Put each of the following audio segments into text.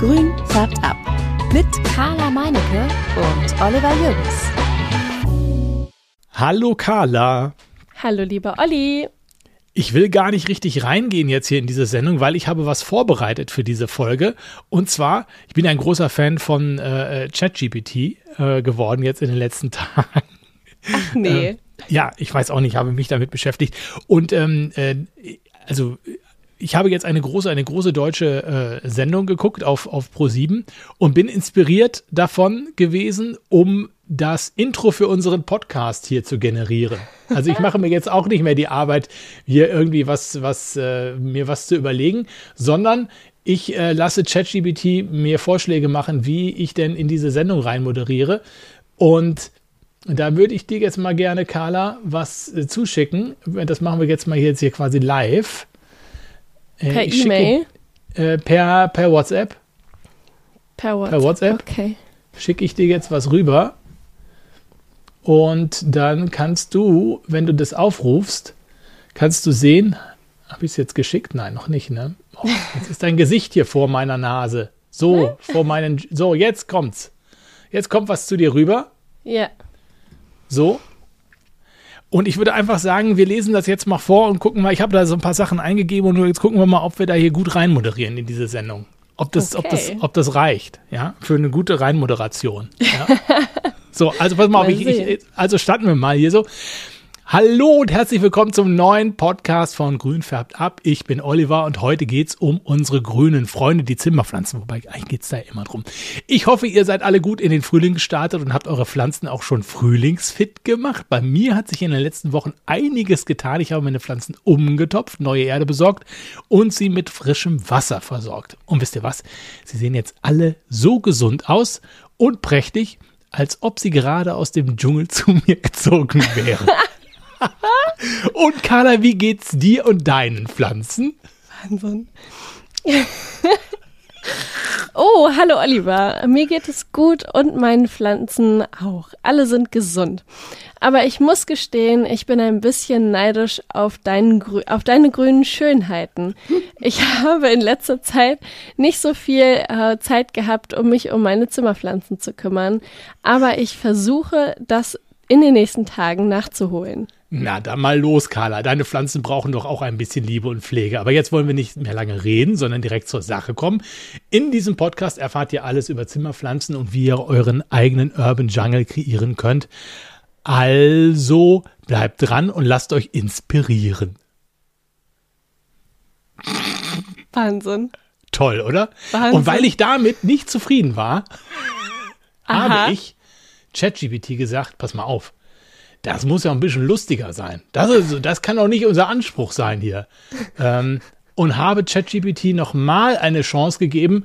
Grün färbt ab. Mit Carla Meinecke und Oliver Jürgens. Hallo Carla. Hallo lieber Olli. Ich will gar nicht richtig reingehen jetzt hier in diese Sendung, weil ich habe was vorbereitet für diese Folge. Und zwar, ich bin ein großer Fan von äh, ChatGPT äh, geworden jetzt in den letzten Tagen. Ach nee. Äh, ja, ich weiß auch nicht, habe mich damit beschäftigt. Und ähm, äh, also ich habe jetzt eine große, eine große deutsche äh, Sendung geguckt auf, auf Pro7 und bin inspiriert davon gewesen, um das Intro für unseren Podcast hier zu generieren. Also ich mache mir jetzt auch nicht mehr die Arbeit, hier irgendwie was, was, äh, mir was zu überlegen, sondern ich äh, lasse ChatGPT mir Vorschläge machen, wie ich denn in diese Sendung rein moderiere. Und da würde ich dir jetzt mal gerne, Carla, was äh, zuschicken. Das machen wir jetzt mal jetzt hier quasi live. Äh, per E-Mail? Äh, per, per WhatsApp. Per WhatsApp. Per WhatsApp. Okay. Schicke ich dir jetzt was rüber. Und dann kannst du, wenn du das aufrufst, kannst du sehen, habe ich es jetzt geschickt? Nein, noch nicht, ne? Oh, jetzt ist dein Gesicht hier vor meiner Nase. So, vor meinen. So, jetzt kommt's. Jetzt kommt was zu dir rüber. Ja. So. Und ich würde einfach sagen, wir lesen das jetzt mal vor und gucken mal. Ich habe da so ein paar Sachen eingegeben und jetzt gucken wir mal, ob wir da hier gut reinmoderieren in diese Sendung. Ob das, okay. ob das, ob das reicht, ja, für eine gute Reinmoderation. Ja? so, also pass mal auf, ich, ich, also starten wir mal hier so. Hallo und herzlich willkommen zum neuen Podcast von Grün färbt ab. Ich bin Oliver und heute geht's um unsere grünen Freunde, die Zimmerpflanzen. Wobei eigentlich geht's da immer drum. Ich hoffe, ihr seid alle gut in den Frühling gestartet und habt eure Pflanzen auch schon frühlingsfit gemacht. Bei mir hat sich in den letzten Wochen einiges getan. Ich habe meine Pflanzen umgetopft, neue Erde besorgt und sie mit frischem Wasser versorgt. Und wisst ihr was? Sie sehen jetzt alle so gesund aus und prächtig, als ob sie gerade aus dem Dschungel zu mir gezogen wären. Und Carla, wie geht's dir und deinen Pflanzen? Wahnsinn. oh, hallo Oliver. Mir geht es gut und meinen Pflanzen auch. Alle sind gesund. Aber ich muss gestehen, ich bin ein bisschen neidisch auf, deinen, auf deine grünen Schönheiten. Ich habe in letzter Zeit nicht so viel äh, Zeit gehabt, um mich um meine Zimmerpflanzen zu kümmern. Aber ich versuche, das in den nächsten Tagen nachzuholen. Na, dann mal los, Carla. Deine Pflanzen brauchen doch auch ein bisschen Liebe und Pflege. Aber jetzt wollen wir nicht mehr lange reden, sondern direkt zur Sache kommen. In diesem Podcast erfahrt ihr alles über Zimmerpflanzen und wie ihr euren eigenen Urban Jungle kreieren könnt. Also bleibt dran und lasst euch inspirieren. Wahnsinn. Toll, oder? Wahnsinn. Und weil ich damit nicht zufrieden war, habe ich ChatGPT gesagt, pass mal auf das muss ja ein bisschen lustiger sein. Das, ist, das kann doch nicht unser Anspruch sein hier. ähm, und habe ChatGPT nochmal eine Chance gegeben.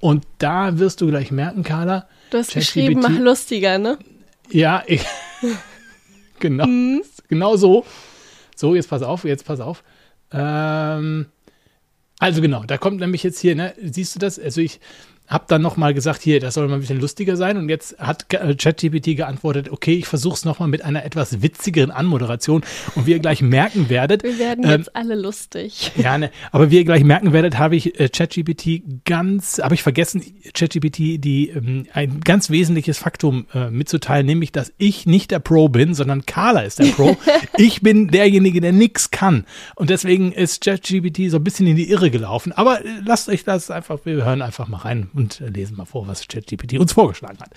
Und da wirst du gleich merken, Carla. Du hast geschrieben, mach lustiger, ne? Ja, ich, genau. Mhm. Genau so. So, jetzt pass auf, jetzt pass auf. Ähm, also genau, da kommt nämlich jetzt hier, ne, siehst du das? Also ich habe dann nochmal gesagt, hier, das soll mal ein bisschen lustiger sein. Und jetzt hat äh, ChatGPT geantwortet, okay, ich versuche es nochmal mit einer etwas witzigeren Anmoderation. Und wie ihr gleich merken werdet. Wir werden ähm, jetzt alle lustig. Ja, ne, aber wie ihr gleich merken werdet, habe ich äh, ChatGPT ganz, habe ich vergessen, ChatGPT die ähm, ein ganz wesentliches Faktum äh, mitzuteilen, nämlich, dass ich nicht der Pro bin, sondern Carla ist der Pro. ich bin derjenige, der nichts kann. Und deswegen ist ChatGPT so ein bisschen in die Irre gelaufen. Aber äh, lasst euch das einfach, wir hören einfach mal rein und lesen mal vor, was ChatGPT uns vorgeschlagen hat.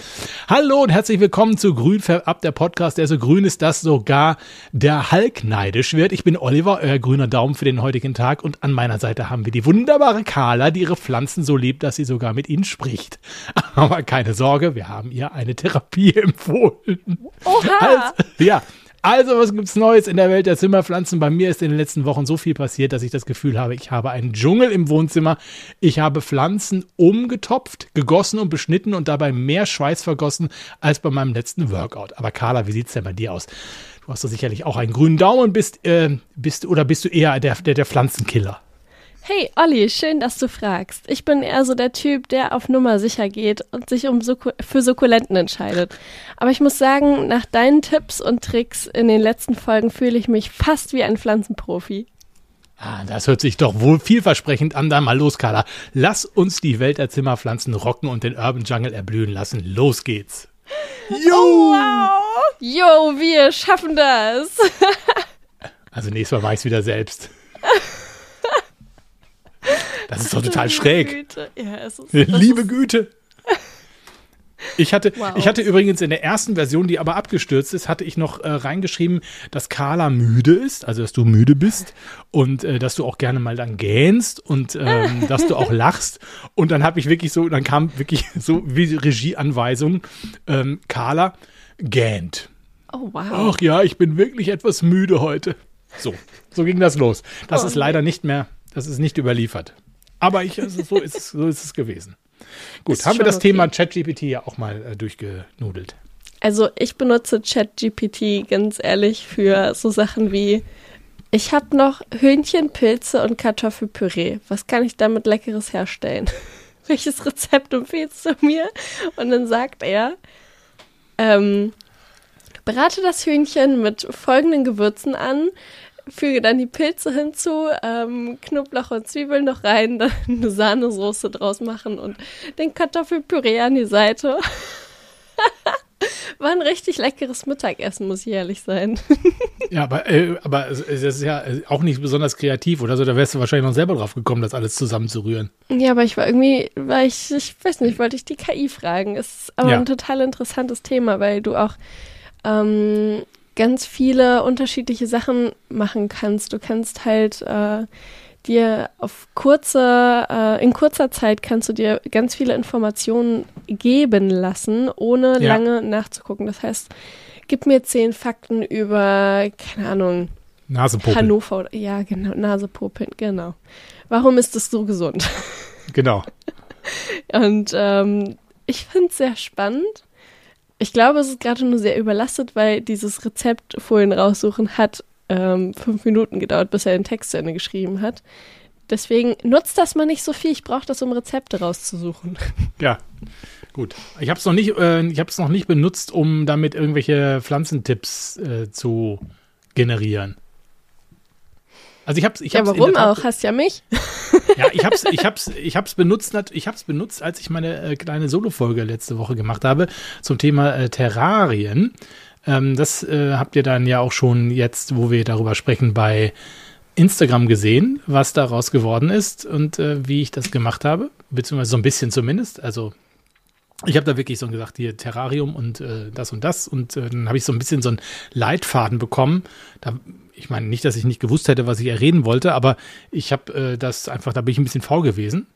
Hallo und herzlich willkommen zu Grün ab der Podcast, der so grün ist, dass sogar der Hulk neidisch wird. Ich bin Oliver, euer grüner Daumen für den heutigen Tag und an meiner Seite haben wir die wunderbare Carla, die ihre Pflanzen so liebt, dass sie sogar mit ihnen spricht. Aber keine Sorge, wir haben ihr eine Therapie empfohlen. Oha! Also, ja, also, was gibt's Neues in der Welt der Zimmerpflanzen? Bei mir ist in den letzten Wochen so viel passiert, dass ich das Gefühl habe, ich habe einen Dschungel im Wohnzimmer. Ich habe Pflanzen umgetopft, gegossen und beschnitten und dabei mehr Schweiß vergossen als bei meinem letzten Workout. Aber Carla, wie sieht's denn bei dir aus? Du hast doch sicherlich auch einen grünen Daumen bist, äh, bist oder bist du eher der, der, der Pflanzenkiller? Hey Olli, schön, dass du fragst. Ich bin eher so der Typ, der auf Nummer sicher geht und sich um Sukku für Sukkulenten entscheidet. Aber ich muss sagen, nach deinen Tipps und Tricks in den letzten Folgen fühle ich mich fast wie ein Pflanzenprofi. Ah, das hört sich doch wohl vielversprechend an. Dann mal los, Carla. Lass uns die Welt der Zimmerpflanzen rocken und den Urban Jungle erblühen lassen. Los geht's. Jo! Oh, wow! Jo, wir schaffen das. also nächstes Mal mache ich es wieder selbst. Das ist doch total schräg. Güte. Ja, es ist, Liebe Güte. Ich hatte, wow. ich hatte übrigens in der ersten Version, die aber abgestürzt ist, hatte ich noch äh, reingeschrieben, dass Carla müde ist, also dass du müde bist und äh, dass du auch gerne mal dann gähnst und ähm, dass du auch lachst. Und dann habe ich wirklich so, dann kam wirklich so wie Regieanweisung, ähm, Carla gähnt. Oh wow. Ach ja, ich bin wirklich etwas müde heute. So, so ging das los. Das oh, ist leider nicht mehr, das ist nicht überliefert. Aber ich, also so, ist, so ist es gewesen. Gut, ist haben wir das okay. Thema ChatGPT ja auch mal äh, durchgenudelt. Also ich benutze ChatGPT ganz ehrlich für so Sachen wie, ich habe noch Hühnchen, Pilze und Kartoffelpüree. Was kann ich damit Leckeres herstellen? Welches Rezept empfiehlst du mir? Und dann sagt er, ähm, berate das Hühnchen mit folgenden Gewürzen an, füge dann die Pilze hinzu, ähm, Knoblauch und Zwiebeln noch rein, dann eine Sahnesoße draus machen und den Kartoffelpüree an die Seite. War ein richtig leckeres Mittagessen, muss ich ehrlich sein. ja, aber, äh, aber es, ist ja auch nicht besonders kreativ oder so. Da wärst du wahrscheinlich noch selber drauf gekommen, das alles zusammenzurühren. Ja, aber ich war irgendwie, weil ich, ich weiß nicht, wollte ich die KI fragen. Ist aber ja. ein total interessantes Thema, weil du auch ähm, ganz viele unterschiedliche Sachen machen kannst. Du kannst halt äh, dir auf kurze, äh, in kurzer Zeit kannst du dir ganz viele Informationen geben lassen, ohne ja. lange nachzugucken. Das heißt, gib mir zehn Fakten über, keine Ahnung, Nasepopeln. Hannover. Ja, genau, Nasepopeln, genau. Warum ist das so gesund? Genau. Und ähm, ich finde es sehr spannend. Ich glaube, es ist gerade nur sehr überlastet, weil dieses Rezept vorhin raussuchen hat ähm, fünf Minuten gedauert, bis er den Text zu Ende geschrieben hat. Deswegen nutzt das mal nicht so viel. Ich brauche das, um Rezepte rauszusuchen. Ja, gut. Ich habe es noch nicht, äh, noch nicht benutzt, um damit irgendwelche Pflanzentipps äh, zu generieren. Also ich hab's, ich hab's ja, warum auch? Hast ja mich. Ja, ich hab's, ich hab's, ich hab's benutzt, ich hab's benutzt, als ich meine äh, kleine Solo-Folge letzte Woche gemacht habe zum Thema äh, Terrarien. Ähm, das äh, habt ihr dann ja auch schon jetzt, wo wir darüber sprechen, bei Instagram gesehen, was daraus geworden ist und äh, wie ich das gemacht habe, beziehungsweise so ein bisschen zumindest. Also ich habe da wirklich so gesagt, hier Terrarium und äh, das und das. Und äh, dann habe ich so ein bisschen so einen Leitfaden bekommen. Da ich meine nicht, dass ich nicht gewusst hätte, was ich erreden wollte, aber ich habe äh, das einfach, da bin ich ein bisschen faul gewesen.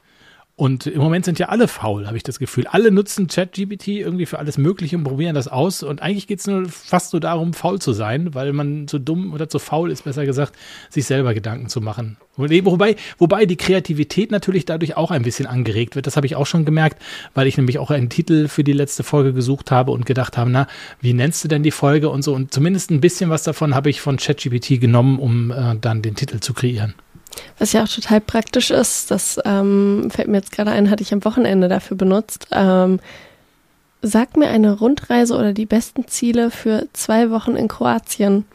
Und im Moment sind ja alle faul, habe ich das Gefühl. Alle nutzen ChatGPT irgendwie für alles Mögliche und probieren das aus. Und eigentlich geht es nur fast nur darum, faul zu sein, weil man zu dumm oder zu faul ist, besser gesagt, sich selber Gedanken zu machen. Wobei, wobei die Kreativität natürlich dadurch auch ein bisschen angeregt wird. Das habe ich auch schon gemerkt, weil ich nämlich auch einen Titel für die letzte Folge gesucht habe und gedacht habe, na, wie nennst du denn die Folge und so. Und zumindest ein bisschen was davon habe ich von ChatGPT genommen, um äh, dann den Titel zu kreieren. Was ja auch total praktisch ist, das ähm, fällt mir jetzt gerade ein, hatte ich am Wochenende dafür benutzt. Ähm, sag mir eine Rundreise oder die besten Ziele für zwei Wochen in Kroatien.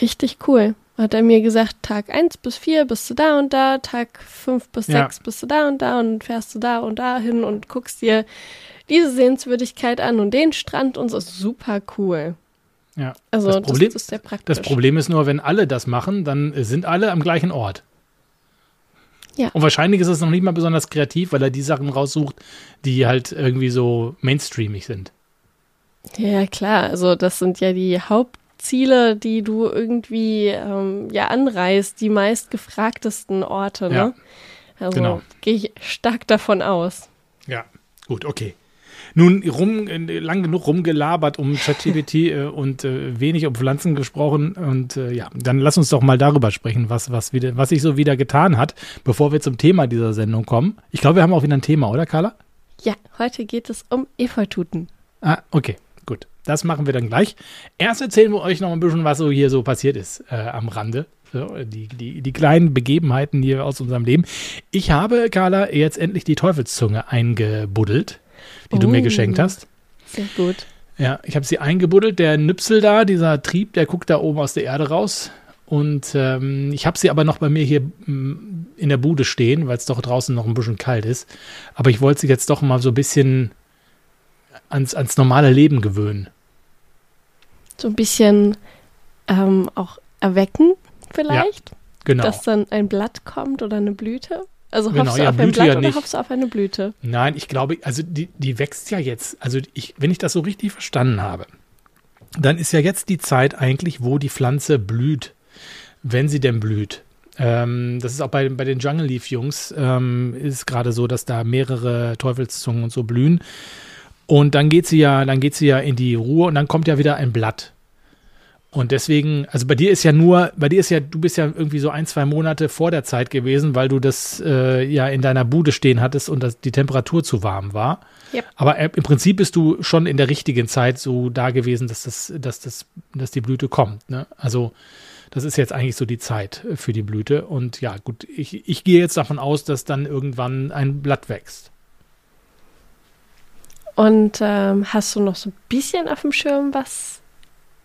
Richtig cool. Hat er mir gesagt, Tag 1 bis 4 bist du da und da, Tag 5 bis ja. 6 bist du da und da und fährst du da und da hin und guckst dir diese Sehenswürdigkeit an und den Strand und so. Super cool. Ja. Also das Problem, das ist sehr praktisch. Das Problem ist nur, wenn alle das machen, dann sind alle am gleichen Ort. Ja. Und wahrscheinlich ist es noch nicht mal besonders kreativ, weil er die Sachen raussucht, die halt irgendwie so mainstreamig sind. Ja, klar. Also das sind ja die Hauptziele, die du irgendwie ähm, ja anreist, die meistgefragtesten Orte. Ne? Ja, also genau. gehe ich stark davon aus. Ja, gut, okay. Nun, rum, lang genug rumgelabert um ChatGPT äh, und äh, wenig um Pflanzen gesprochen. Und äh, ja, dann lass uns doch mal darüber sprechen, was, was, wieder, was sich so wieder getan hat, bevor wir zum Thema dieser Sendung kommen. Ich glaube, wir haben auch wieder ein Thema, oder Carla? Ja, heute geht es um Efeututen. Ah, okay, gut. Das machen wir dann gleich. Erst erzählen wir euch noch ein bisschen, was so hier so passiert ist äh, am Rande. So, die, die, die kleinen Begebenheiten hier aus unserem Leben. Ich habe, Carla, jetzt endlich die Teufelszunge eingebuddelt die oh, du mir geschenkt oh, hast. Sehr gut. Ja, ich habe sie eingebuddelt. Der Nüpsel da, dieser Trieb, der guckt da oben aus der Erde raus. und ähm, ich habe sie aber noch bei mir hier mm, in der Bude stehen, weil es doch draußen noch ein bisschen kalt ist. Aber ich wollte sie jetzt doch mal so ein bisschen ans, ans normale Leben gewöhnen. So ein bisschen ähm, auch erwecken vielleicht? Ja, genau. Dass dann ein Blatt kommt oder eine Blüte? Also Genau, hoffst du ja, auf ein Blatt ja oder hoffst du auf eine Blüte? Nein, ich glaube, also die, die wächst ja jetzt. Also ich, wenn ich das so richtig verstanden habe, dann ist ja jetzt die Zeit eigentlich, wo die Pflanze blüht, wenn sie denn blüht. Ähm, das ist auch bei, bei den Jungle Leaf Jungs ähm, ist gerade so, dass da mehrere Teufelszungen und so blühen. Und dann geht sie ja, dann geht sie ja in die Ruhe und dann kommt ja wieder ein Blatt. Und deswegen, also bei dir ist ja nur, bei dir ist ja, du bist ja irgendwie so ein, zwei Monate vor der Zeit gewesen, weil du das äh, ja in deiner Bude stehen hattest und das, die Temperatur zu warm war. Yep. Aber äh, im Prinzip bist du schon in der richtigen Zeit so da gewesen, dass das, dass das, dass die Blüte kommt. Ne? Also das ist jetzt eigentlich so die Zeit für die Blüte. Und ja, gut, ich, ich gehe jetzt davon aus, dass dann irgendwann ein Blatt wächst. Und ähm, hast du noch so ein bisschen auf dem Schirm, was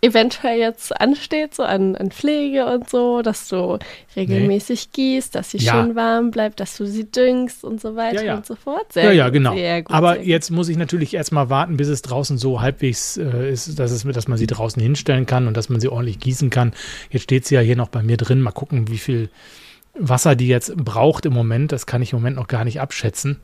eventuell jetzt ansteht, so an, an Pflege und so, dass du regelmäßig gießt, dass sie Ja. schön warm bleibt, dass du sie düngst und so weiter Ja, ja. und so fort. Sehr ja, ja, genau. Gut, Aber jetzt muss ich natürlich erstmal warten, bis es draußen so halbwegs äh, ist, dass, es, dass man sie draußen hinstellen kann und dass man sie ordentlich gießen kann. Jetzt steht sie ja hier noch bei mir drin. Mal gucken, wie viel Wasser die jetzt braucht im Moment. Das kann ich im Moment noch gar nicht abschätzen.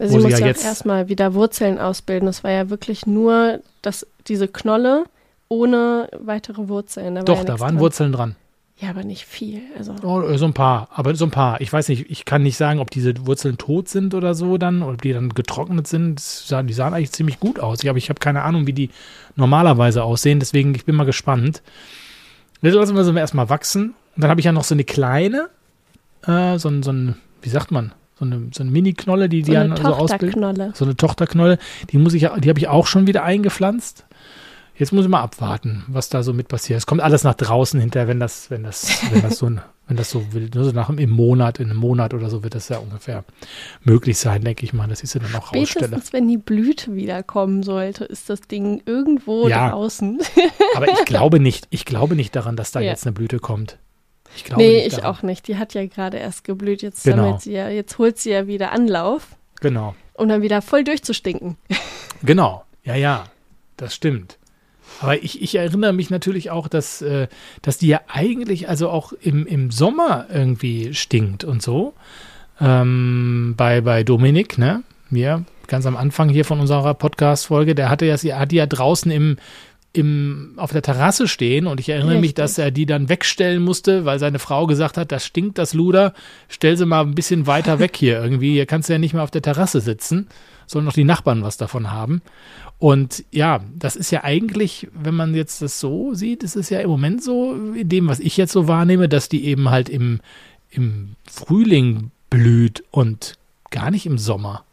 Also sie muss ja ja jetzt- erstmal wieder Wurzeln ausbilden. Das war ja wirklich nur das, diese Knolle ohne weitere Wurzeln. Da war Doch, ja da waren dran. Wurzeln dran. Ja, aber nicht viel. Also Oh, so ein paar, aber so ein paar. Ich weiß nicht, ich kann nicht sagen, ob diese Wurzeln tot sind oder so dann, oder ob die dann getrocknet sind. Die sahen eigentlich ziemlich gut aus. Ich, aber ich habe keine Ahnung, wie die normalerweise aussehen. Deswegen, ich bin mal gespannt. Jetzt lassen wir sie erstmal wachsen. Und dann habe ich ja noch so eine kleine, äh, so ein, so ein, wie sagt man, so eine, so eine Mini-Knolle, die die so eine dann so ausbildet. Tochterknolle. So eine Tochterknolle. Die muss ich, die habe ich auch schon wieder eingepflanzt. Jetzt muss ich mal abwarten, was da so mit passiert. Es kommt alles nach draußen hinterher, wenn das, wenn das, wenn das so, wenn das so will, ne, so nach im Monat, in einem Monat oder so wird das ja ungefähr möglich sein, denke ich mal, dass ich sie dann auch rausstelle. Spätestens, wenn die Blüte wiederkommen sollte, ist das Ding irgendwo Ja. draußen. Aber ich glaube nicht, ich glaube nicht daran, dass da Ja. jetzt eine Blüte kommt. Ich glaube nee, ich daran. auch nicht. Die hat ja gerade erst geblüht. Jetzt Genau. sie ja, jetzt holt sie ja wieder Anlauf, Genau, um dann wieder voll durchzustinken. genau, ja, ja, das stimmt. Aber ich, ich erinnere mich natürlich auch, dass, äh, dass die ja eigentlich also auch im, im Sommer irgendwie stinkt und so. Ähm, bei, bei Dominik, ne? Mir, ganz am Anfang hier von unserer Podcast-Folge, der hatte ja, sie hat die ja draußen im, im, auf der Terrasse stehen und ich erinnere mich, Richtig. dass er die dann wegstellen musste, weil seine Frau gesagt hat, das stinkt das Luder, stell sie mal ein bisschen weiter weg hier irgendwie. Hier kannst du ja nicht mehr auf der Terrasse sitzen, sollen noch die Nachbarn was davon haben. Und ja, das ist ja eigentlich, wenn man jetzt das so sieht, ist es ja im Moment so, in dem, was ich jetzt so wahrnehme, dass die eben halt im, im Frühling blüht und gar nicht im Sommer.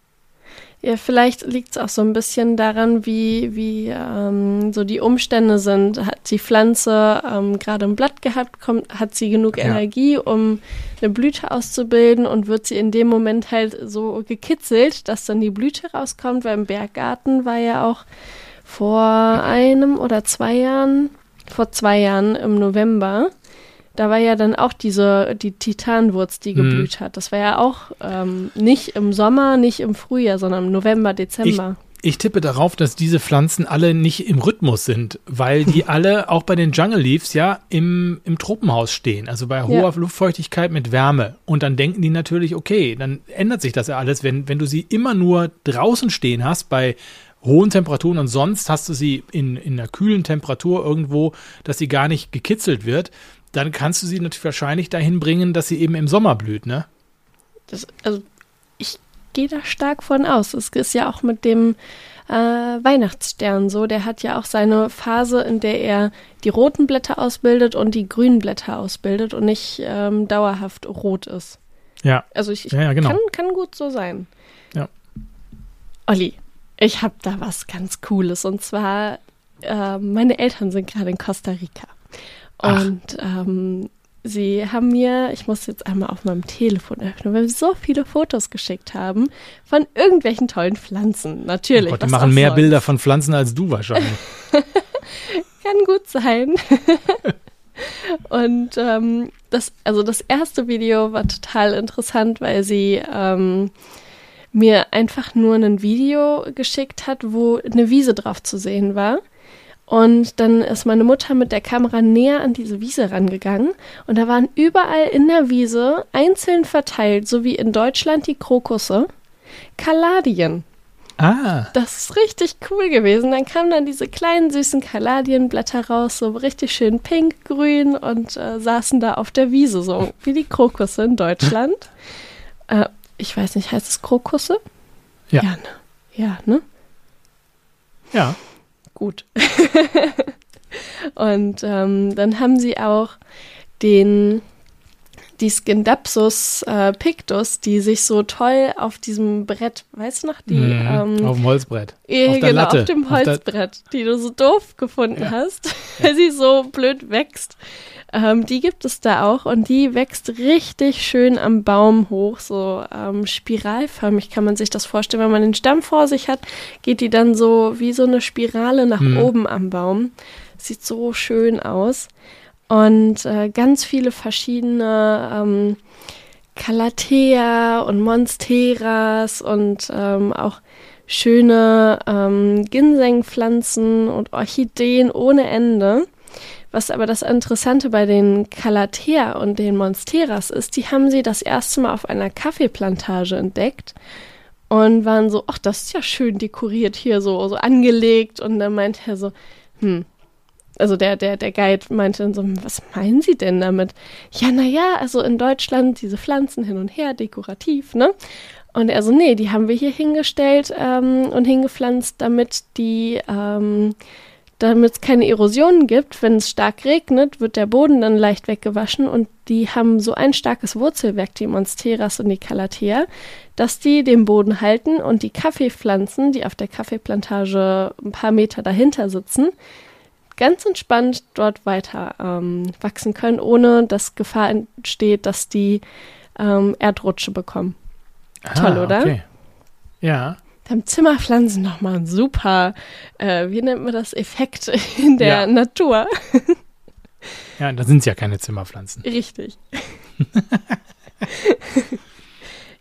Ja, vielleicht liegt es auch so ein bisschen daran, wie, wie ähm, so die Umstände sind. Hat die Pflanze ähm, gerade ein Blatt gehabt, kommt, hat sie genug Ja. Energie, um eine Blüte auszubilden und wird sie in dem Moment halt so gekitzelt, dass dann die Blüte rauskommt, weil im Berggarten war ja auch vor einem oder zwei Jahren, vor zwei Jahren im November, da war ja dann auch diese, die Titanwurz, die Mhm. geblüht hat. Das war ja auch ähm, nicht im Sommer, nicht im Frühjahr, sondern im November, Dezember. Ich tippe darauf, dass diese Pflanzen alle nicht im Rhythmus sind, weil die alle auch bei den Jungle Leaves ja im, im Tropenhaus stehen, also bei hoher Ja. Luftfeuchtigkeit mit Wärme. Und dann denken die natürlich, okay, dann ändert sich das ja alles, wenn, wenn du sie immer nur draußen stehen hast bei hohen Temperaturen und sonst hast du sie in, in einer kühlen Temperatur irgendwo, dass sie gar nicht gekitzelt wird, dann kannst du sie natürlich wahrscheinlich dahin bringen, dass sie eben im Sommer blüht, ne? Das, also ich gehe da stark von aus. Es ist ja auch mit dem äh, Weihnachtsstern so. Der hat ja auch seine Phase, in der er die roten Blätter ausbildet und die grünen Blätter ausbildet und nicht ähm, dauerhaft rot ist. Ja. Also ich, ich Ja, ja, genau. kann, kann gut so sein. Ja. Olli, ich habe da was ganz Cooles. Und zwar, äh, meine Eltern sind gerade in Costa Rica. Ach. Und ähm, sie haben mir, ich muss jetzt einmal auf meinem Telefon öffnen, weil wir so viele Fotos geschickt haben von irgendwelchen tollen Pflanzen. Natürlich. Oh Gott, die machen mehr sonst. Bilder von Pflanzen als du wahrscheinlich. Kann gut sein. Und ähm, das, also das erste Video war total interessant, weil sie ähm, mir einfach nur ein Video geschickt hat, wo eine Wiese drauf zu sehen war. Und dann ist meine Mutter mit der Kamera näher an diese Wiese rangegangen und da waren überall in der Wiese einzeln verteilt, so wie in Deutschland die Krokusse, Kaladien. Ah. Das ist richtig cool gewesen. Dann kamen dann diese kleinen süßen Kaladienblätter raus, so richtig schön pink, grün und äh, saßen da auf der Wiese, so wie die Krokusse in Deutschland. äh, ich weiß nicht, heißt es Krokusse? Ja. Ja, ne? Ja, ne? Ja. Gut. und ähm, dann haben sie auch den die Skindapsus äh, pictus, die sich so toll auf diesem Brett, weißt du noch, die Mhm, ähm, auf dem Holzbrett. eh, auf genau, Latte. auf dem Auf Holzbrett, die du so doof gefunden Ja. hast, weil sie so blöd wächst. Ähm, die gibt es da auch und die wächst richtig schön am Baum hoch, so ähm, spiralförmig kann man sich das vorstellen. Wenn man den Stamm vor sich hat, geht die dann so wie so eine Spirale nach Mhm. oben am Baum. Sieht so schön aus. Und äh, ganz viele verschiedene ähm, Calathea und Monsteras und ähm, auch schöne ähm, Ginsengpflanzen und Orchideen ohne Ende. Was aber das Interessante bei den Calathea und den Monsteras ist, die haben sie das erste Mal auf einer Kaffeeplantage entdeckt und waren so, ach, das ist ja schön dekoriert hier, so, so angelegt. Und dann meinte er so, hm, also der, der, der Guide meinte dann so, "Hm, was meinen Sie denn damit? Ja, naja, also in Deutschland diese Pflanzen hin und her, dekorativ, ne? Und er so, nee, die haben wir hier hingestellt ähm, und hingepflanzt, damit die, ähm, damit es keine Erosionen gibt. Wenn es stark regnet, wird der Boden dann leicht weggewaschen und die haben so ein starkes Wurzelwerk, die Monsteras und die Calathea, dass die den Boden halten und die Kaffeepflanzen, die auf der Kaffeeplantage ein paar Meter dahinter sitzen, ganz entspannt dort weiter ähm, wachsen können, ohne dass Gefahr entsteht, dass die ähm, Erdrutsche bekommen. Toll, oder? Ah, Okay. Ja. Da haben Zimmerpflanzen nochmal ein super, äh, wie nennt man das, Effekt in der Ja. Natur. Ja, da sind es ja keine Zimmerpflanzen. Richtig.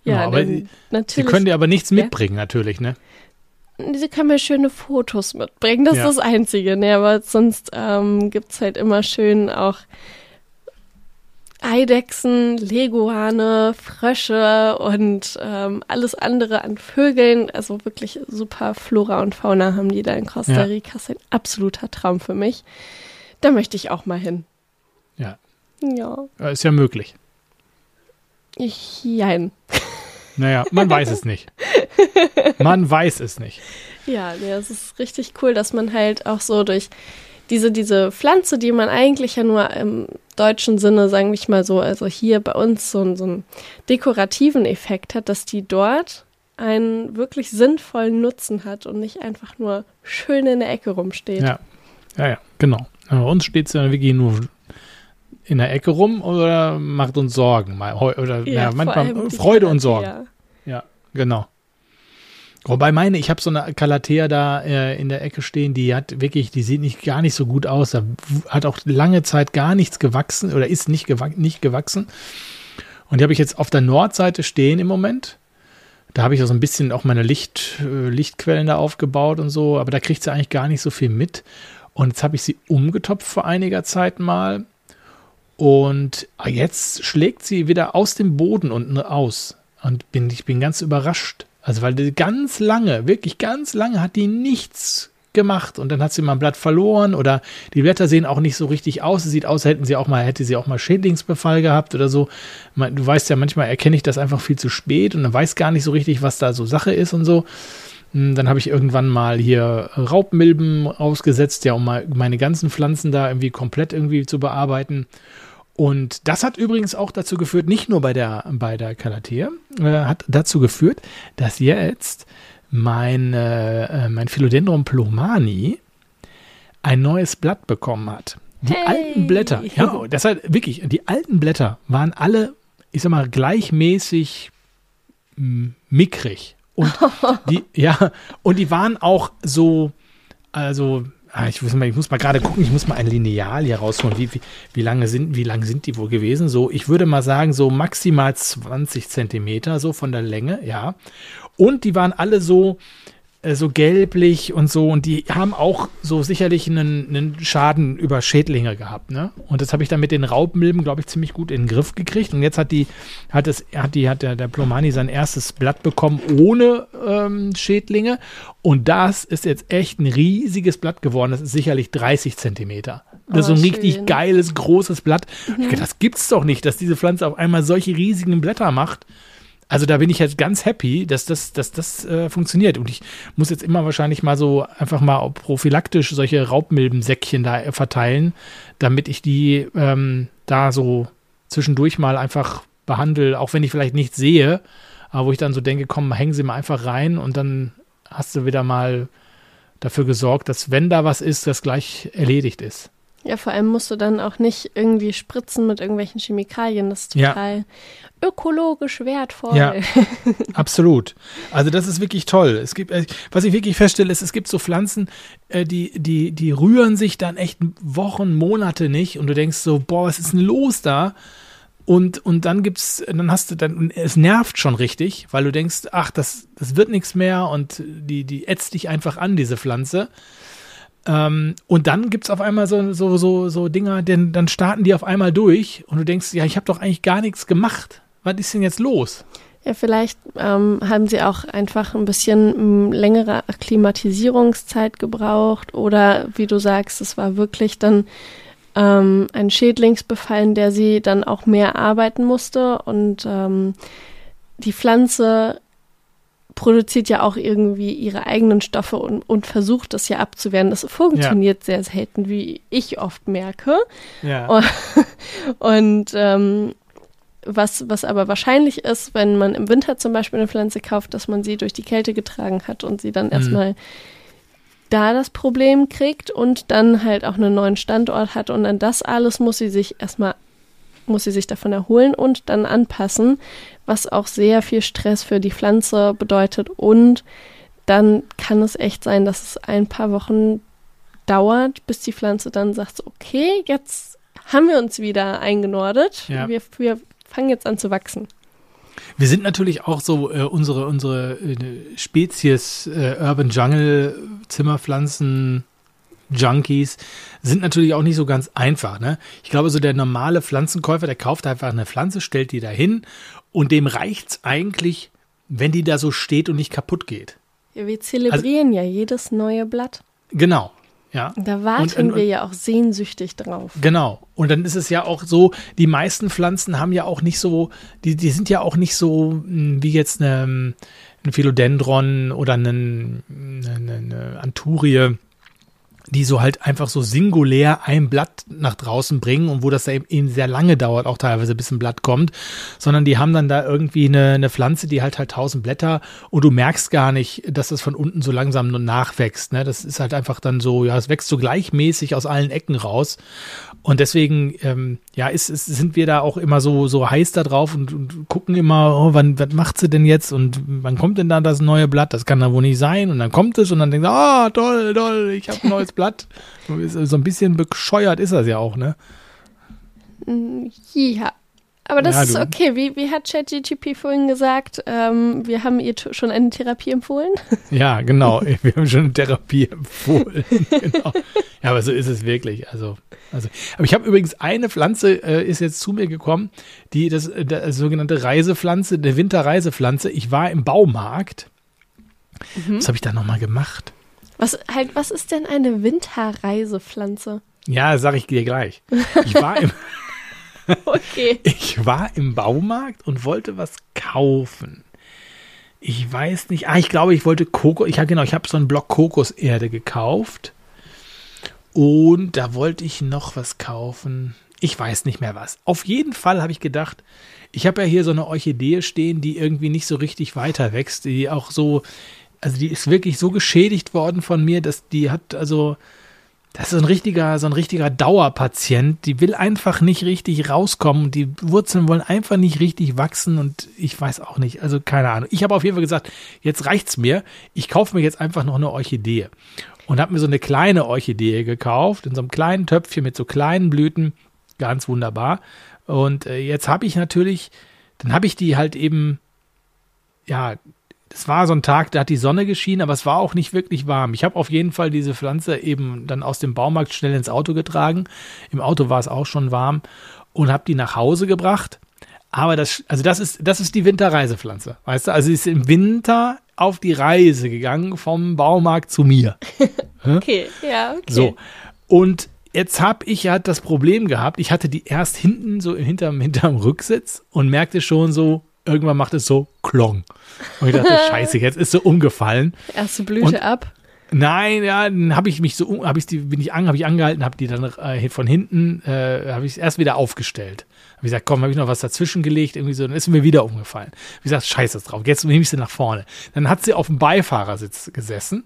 Ja, ja, aber dann sie- natürlich. können dir aber nichts Ja. mitbringen, natürlich, ne? Sie können mir schöne Fotos mitbringen, das Ja. ist das Einzige. Ne, aber sonst ähm, gibt es halt immer schön auch Eidechsen, Leguane, Frösche und ähm, alles andere an Vögeln. Also wirklich super Flora und Fauna haben die da in Costa. Rica. Das ist ein absoluter Traum für mich. Da möchte ich auch mal hin. Ja. Ja, Ja, Ist ja möglich. ich, jein. Naja, man weiß es nicht. Man weiß es nicht. Ja, nee, es ist richtig cool, dass man halt auch so durch diese, diese Pflanze, die man eigentlich ja nur im deutschen Sinne, sagen wir mal so, also hier bei uns so, einen- so einen dekorativen Effekt hat, dass die dort einen wirklich sinnvollen Nutzen hat und nicht einfach nur schön in der Ecke rumsteht. Ja, ja, ja genau. Bei uns steht es ja wirklich nur in der Ecke rum oder macht uns Sorgen. Oder ja, vor manchmal Freude und. Sorgen. Ja, genau. Wobei meine, ich habe so eine Calathea da äh, in der Ecke stehen, die hat wirklich, die sieht nicht gar nicht so gut aus. Da hat auch lange Zeit gar nichts gewachsen oder ist nicht, gewa nicht gewachsen. Und die habe ich jetzt auf der Nordseite stehen im Moment. Da habe ich auch so ein bisschen auch meine Licht, äh, Lichtquellen da aufgebaut und so, aber da kriegt sie eigentlich gar nicht so viel mit. Und jetzt habe ich sie umgetopft vor einiger Zeit mal. Und jetzt schlägt sie wieder aus dem Boden unten aus. Und bin, ich bin ganz überrascht. Also, weil ganz lange, wirklich ganz lange hat die nichts gemacht und dann hat sie mal ein Blatt verloren oder die Blätter sehen auch nicht so richtig aus. Es sieht aus, hätten sie auch mal, hätte sie auch mal Schädlingsbefall gehabt oder so. Man- Du weißt ja, manchmal erkenne ich das einfach viel zu spät und dann weiß gar nicht so richtig, was da so Sache ist und so. Hm, Dann habe ich irgendwann mal hier Raubmilben ausgesetzt, ja, um meine ganzen Pflanzen da irgendwie komplett irgendwie zu bearbeiten. Und das hat übrigens auch dazu geführt, nicht nur bei der, bei der Calathea, äh, hat dazu geführt, dass jetzt mein, äh, äh, mein Philodendron plomani ein neues Blatt bekommen hat. Die Hey! alten Blätter, ja, das hat wirklich, die alten Blätter waren alle, ich sag mal, gleichmäßig mm, mickrig. Und die, ja, und die waren auch so, also Ah, ich, muss mal, ich muss mal gerade gucken, ich muss mal ein Lineal hier rausholen. Wie, wie, wie, lange sind, wie lange sind die wohl gewesen? So, ich würde mal sagen, so maximal 20 Zentimeter, so von der Länge, ja. Und die waren alle so, äh, so gelblich und so und die haben auch so sicherlich einen, einen Schaden über Schädlinge gehabt, ne? Und das habe ich dann mit den Raubmilben, glaube ich, ziemlich gut in den Griff gekriegt und jetzt hat die hat es hat die hat der, der Plomani sein erstes Blatt bekommen ohne ähm, Schädlinge und das ist jetzt echt ein riesiges Blatt geworden. Das ist sicherlich 30 Zentimeter. Das oh, ist so ein schön. richtig geiles großes Blatt. Mhm. Dachte, das gibt's doch nicht, dass diese Pflanze auf einmal solche riesigen Blätter macht. Also da bin ich jetzt ganz happy, dass das, dass das äh, funktioniert. Und ich muss jetzt immer wahrscheinlich mal so einfach mal prophylaktisch solche Raubmilbensäckchen da verteilen, damit ich die ähm, da so zwischendurch mal einfach behandle, auch wenn ich vielleicht nichts sehe, aber wo ich dann so denke, komm, hängen sie mal einfach rein und dann hast du wieder mal dafür gesorgt, dass wenn da was ist, das gleich erledigt ist. Ja, vor allem musst du dann auch nicht irgendwie spritzen mit irgendwelchen Chemikalien. Das ist total ja. ökologisch wertvoll. Ja, absolut. Also das ist wirklich toll. Es gibt, äh, was ich wirklich feststelle, ist, es gibt so Pflanzen, äh, die, die, die rühren sich dann echt Wochen, Monate nicht und du denkst so, boah, was ist denn los da? Und, und dann gibt's, dann hast du dann, es nervt schon richtig, weil du denkst, ach, das, das wird nichts mehr und die, die ätzt dich einfach an, diese Pflanze. Ähm, und dann gibt es auf einmal so, so, so, so Dinger, denn dann starten die auf einmal durch und du denkst, ja, ich habe doch eigentlich gar nichts gemacht. Was ist denn jetzt los? Ja, vielleicht ähm, haben sie auch einfach ein bisschen m, längere Akklimatisierungszeit gebraucht oder wie du sagst, es war wirklich dann ähm, ein Schädlingsbefall, in der sie dann auch mehr arbeiten musste und ähm, die Pflanze produziert ja auch irgendwie ihre eigenen Stoffe und, und versucht das ja abzuwehren. Das funktioniert ja. sehr selten, wie ich oft merke. Ja. Und, und ähm, was, was aber wahrscheinlich ist, wenn man im Winter zum Beispiel eine Pflanze kauft, dass man sie durch die Kälte getragen hat und sie dann mhm. erstmal da das Problem kriegt und dann halt auch einen neuen Standort hat und an das alles muss sie sich erstmal muss sie sich davon erholen und dann anpassen, was auch sehr viel Stress für die Pflanze bedeutet. Und dann kann es echt sein, dass es ein paar Wochen dauert, bis die Pflanze dann sagt, okay, jetzt haben wir uns wieder eingenordet. Ja. Wir, wir fangen jetzt an zu wachsen. Wir sind natürlich auch so äh, unsere, unsere äh, Spezies äh, Urban Jungle Zimmerpflanzen Junkies sind natürlich auch nicht so ganz einfach. Ne? Ich glaube, so der normale Pflanzenkäufer, der kauft einfach eine Pflanze, stellt die dahin und dem reicht es eigentlich, wenn die da so steht und nicht kaputt geht. Ja, wir zelebrieren also, ja jedes neue Blatt. Genau. Ja. Da warten und, und, wir ja auch sehnsüchtig drauf. Genau. Und dann ist es ja auch so, die meisten Pflanzen haben ja auch nicht so, die, die sind ja auch nicht so hm, wie jetzt eine, ein Philodendron oder eine, eine, eine Anturie die so halt einfach so singulär ein Blatt nach draußen bringen und wo das da eben sehr lange dauert, auch teilweise bis ein Blatt kommt, sondern die haben dann da irgendwie eine, eine Pflanze, die halt halt tausend Blätter und du merkst gar nicht, dass das von unten so langsam nur nachwächst. Ne? Das ist halt einfach dann so, ja, es wächst so gleichmäßig aus allen Ecken raus und deswegen, ähm, ja, ist, ist, sind wir da auch immer so, so heiß da drauf und, und gucken immer, oh, wann, was macht sie denn jetzt und wann kommt denn da das neue Blatt? Das kann da wohl nicht sein. Und dann kommt es und dann denkt ah, oh, toll, toll, ich habe ein neues Blatt. So ein bisschen bescheuert ist das ja auch, ne? Ja, aber das ja, ist okay. Wie, wie hat ChatGTP vorhin gesagt? Ähm, wir haben ihr schon eine Therapie empfohlen. Ja, genau. Wir haben schon eine Therapie empfohlen. genau. Ja, aber so ist es wirklich. Also, also. Aber ich habe übrigens eine Pflanze, äh, ist jetzt zu mir gekommen, die das, äh, das sogenannte Reisepflanze, der Winterreisepflanze. Ich war im Baumarkt. Mhm. Was habe ich da nochmal gemacht? Was, halt, was ist denn eine Winterreisepflanze? Ja, sag ich dir gleich. Ich war im. Okay. Ich war im Baumarkt und wollte was kaufen. Ich weiß nicht. Ah, ich glaube, ich wollte Kokos. Ich habe genau, ich habe so einen Block Kokoserde gekauft. Und da wollte ich noch was kaufen. Ich weiß nicht mehr was. Auf jeden Fall habe ich gedacht, ich habe ja hier so eine Orchidee stehen, die irgendwie nicht so richtig weiter wächst, die auch so, also die ist wirklich so geschädigt worden von mir, dass die hat also das ist so ein richtiger, so ein richtiger Dauerpatient. Die will einfach nicht richtig rauskommen. Die Wurzeln wollen einfach nicht richtig wachsen und ich weiß auch nicht. Also keine Ahnung. Ich habe auf jeden Fall gesagt, jetzt reicht's mir. Ich kaufe mir jetzt einfach noch eine Orchidee und habe mir so eine kleine Orchidee gekauft in so einem kleinen Töpfchen mit so kleinen Blüten. Ganz wunderbar. Und äh, jetzt habe ich natürlich, dann habe ich die halt eben, ja, es war so ein Tag, da hat die Sonne geschienen, aber es war auch nicht wirklich warm. Ich habe auf jeden Fall diese Pflanze eben dann aus dem Baumarkt schnell ins Auto getragen. Im Auto war es auch schon warm und habe die nach Hause gebracht. Aber das, also das ist, das ist die Winterreisepflanze, weißt du? Also sie ist im Winter auf die Reise gegangen vom Baumarkt zu mir. okay, ja, okay. So. Und jetzt habe ich ja das Problem gehabt, ich hatte die erst hinten so hinterm, hinterm Rücksitz und merkte schon so, irgendwann macht es so klong. Und ich dachte, scheiße, jetzt ist so umgefallen. Erste Blüte Und- ab. Nein, ja, dann habe ich mich so, habe ich die, bin ich an, habe ich angehalten, habe die dann äh, von hinten, äh, habe ich erst wieder aufgestellt. Habe ich gesagt, komm, habe ich noch was dazwischen gelegt, irgendwie so, dann ist mir wieder umgefallen. Wie gesagt, scheiße drauf, jetzt nehme ich sie nach vorne. Dann hat sie auf dem Beifahrersitz gesessen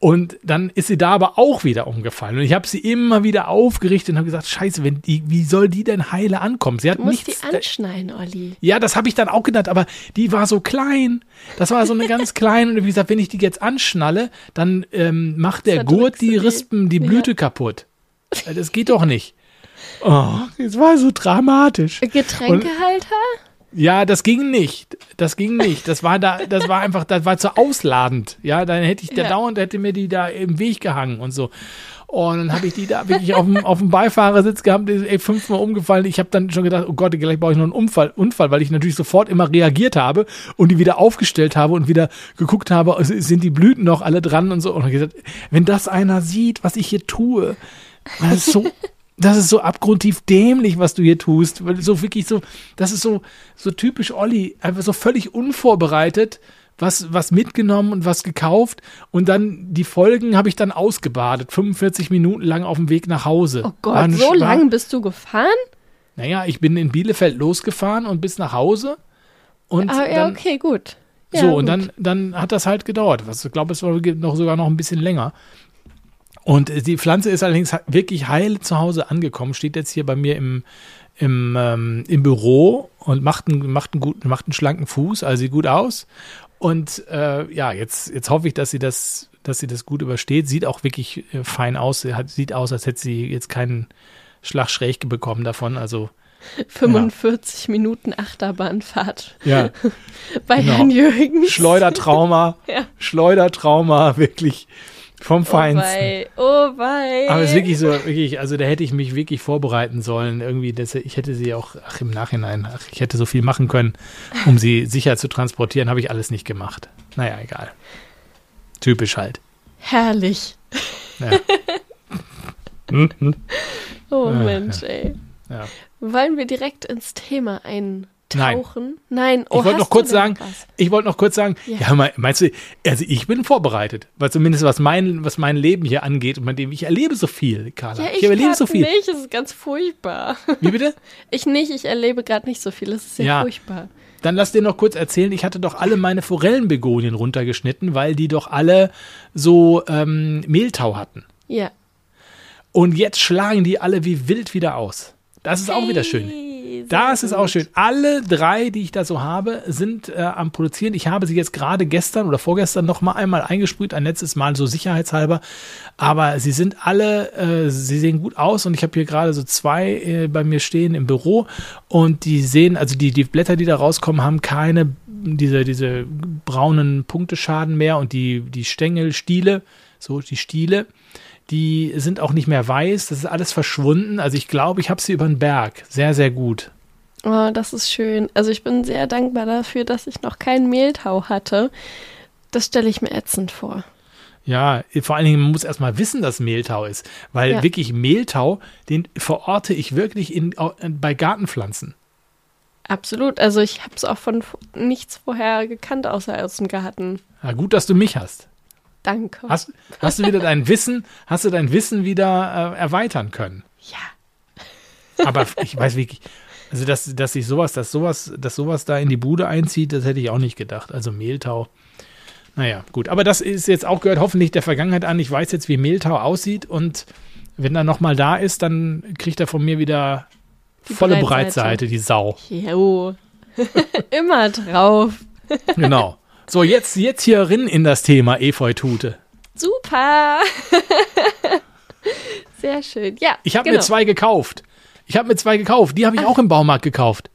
und dann ist sie da aber auch wieder umgefallen. Und ich habe sie immer wieder aufgerichtet und habe gesagt, scheiße, wenn die, wie soll die denn heile ankommen? Sie hat Du musst nichts. die anschneiden, Olli. Ja, das habe ich dann auch gedacht, aber die war so klein. Das war so eine ganz kleine. Und wie gesagt, wenn ich die jetzt anschnalle, dann ähm, macht der Gurt die. Rispen, die Ja. Blüte kaputt. Äh, Das geht doch nicht. Oh, es war so dramatisch. Getränkehalter? Ja, das ging nicht. Das ging nicht. Das war da, das war einfach, das war zu ausladend. Ja, dann hätte ich da Ja. dauernd, hätte mir die da im Weg gehangen und so. Und dann habe ich die da wirklich auf dem, auf dem Beifahrersitz gehabt, die ist ey, fünfmal umgefallen. Ich habe dann schon gedacht, oh Gott, gleich brauche ich noch einen Unfall, Unfall, weil ich natürlich sofort immer reagiert habe und die wieder aufgestellt habe und wieder geguckt habe, also sind die Blüten noch alle dran und so. Und gesagt, wenn das einer sieht, was ich hier tue, das ist so, das ist so abgrundtief dämlich, was du hier tust. Weil so wirklich so, das ist so, so typisch Olli, einfach so völlig unvorbereitet, was, was mitgenommen und was gekauft. Und dann die Folgen habe ich dann ausgebadet, 45 Minuten lang auf dem Weg nach Hause. Oh Gott, eine so lang bist du gefahren? Naja, ich bin in Bielefeld losgefahren und bis nach Hause. Und Ah, ja, dann, okay, gut. Ja, so, und gut. dann, dann hat das halt gedauert. Was, ich glaube, es war noch sogar noch ein bisschen länger. Und die Pflanze ist allerdings wirklich heil zu Hause angekommen, steht jetzt hier bei mir im, im, ähm, im Büro und macht einen, macht, einen guten, macht einen schlanken Fuß, also sieht gut aus. Und äh, ja, jetzt, jetzt hoffe ich, dass sie das, dass sie das gut übersteht. Sieht auch wirklich äh, fein aus. Hat, sieht aus, als hätte sie jetzt keinen Schlag schräg bekommen davon. Also 45 Minuten Achterbahnfahrt ja, bei Genau. Herrn Jürgens. Schleudertrauma, Ja. Schleudertrauma, wirklich vom Oh Feinsten. wei, oh wei. Aber es ist wirklich so, wirklich, also da hätte ich mich wirklich vorbereiten sollen. Irgendwie, das, ich hätte sie auch, ach im Nachhinein, ach, ich hätte so viel machen können, um sie sicher zu transportieren, habe ich alles nicht gemacht. Naja, egal. Typisch halt. Herrlich. Ja. Hm, hm, Oh Ja, Mensch, ey. ja. Wollen wir direkt ins Thema eintauchen? Nein. oh, Ich wollte noch kurz sagen, was? ich wollte noch kurz sagen, Ja. ja, me- meinst du, also ich bin vorbereitet, weil zumindest was mein, was mein Leben hier angeht und bei dem ich erlebe so viel, Carla. Ja, ich ich erlebe so viel. nicht, es ist ganz furchtbar. Wie bitte? Ich nicht, ich erlebe gerade nicht so viel, es ist sehr Ja. furchtbar. Dann lass dir noch kurz erzählen, ich hatte doch alle meine Forellenbegonien runtergeschnitten, weil die doch alle so ähm, Mehltau hatten. Ja. Und jetzt schlagen die alle wie wild wieder aus. Das ist auch wieder schön. Das ist auch schön. Alle drei, die ich da so habe, sind äh, am Produzieren. Ich habe sie jetzt gerade gestern oder vorgestern noch mal einmal eingesprüht, ein letztes Mal so sicherheitshalber. Aber sie sind alle, äh, sie sehen gut aus und ich habe hier gerade so zwei äh, bei mir stehen im Büro und die sehen, also die, die Blätter, die da rauskommen, haben keine diese, diese braunen Punkteschaden mehr und die, die Stängelstiele, so die Stiele, die sind auch nicht mehr weiß. Das ist alles verschwunden. Also ich glaube, ich habe sie über den Berg. Sehr, sehr gut. Oh, das ist schön. Also ich bin sehr dankbar dafür, dass ich noch keinen Mehltau hatte. Das stelle ich mir ätzend vor. Ja, vor allen Dingen, man muss erstmal wissen, dass Mehltau ist. Weil Ja. wirklich Mehltau, den verorte ich wirklich in, au- bei Gartenpflanzen. Absolut. Also ich habe es auch von nichts vorher gekannt, außer aus dem Garten. Ja, gut, dass du mich hast. Danke. Hast, hast du wieder dein Wissen, hast du dein Wissen wieder äh, erweitern können? Ja. Aber ich weiß wirklich, also dass, dass sich sowas, dass sowas, dass sowas da in die Bude einzieht, das hätte ich auch nicht gedacht. Also Mehltau. Naja, gut. Aber das ist jetzt auch gehört hoffentlich der Vergangenheit an. Ich weiß jetzt, wie Mehltau aussieht und wenn er nochmal da ist, dann kriegt er von mir wieder die volle Breitseite. Breitseite, die Sau. Jo. Immer drauf. genau. So, jetzt, jetzt hier rein in das Thema Efeutute. Super. Sehr schön. Ja. Ich habe genau. mir zwei gekauft. Ich habe mir zwei gekauft. Die habe ich Ach. auch im Baumarkt gekauft.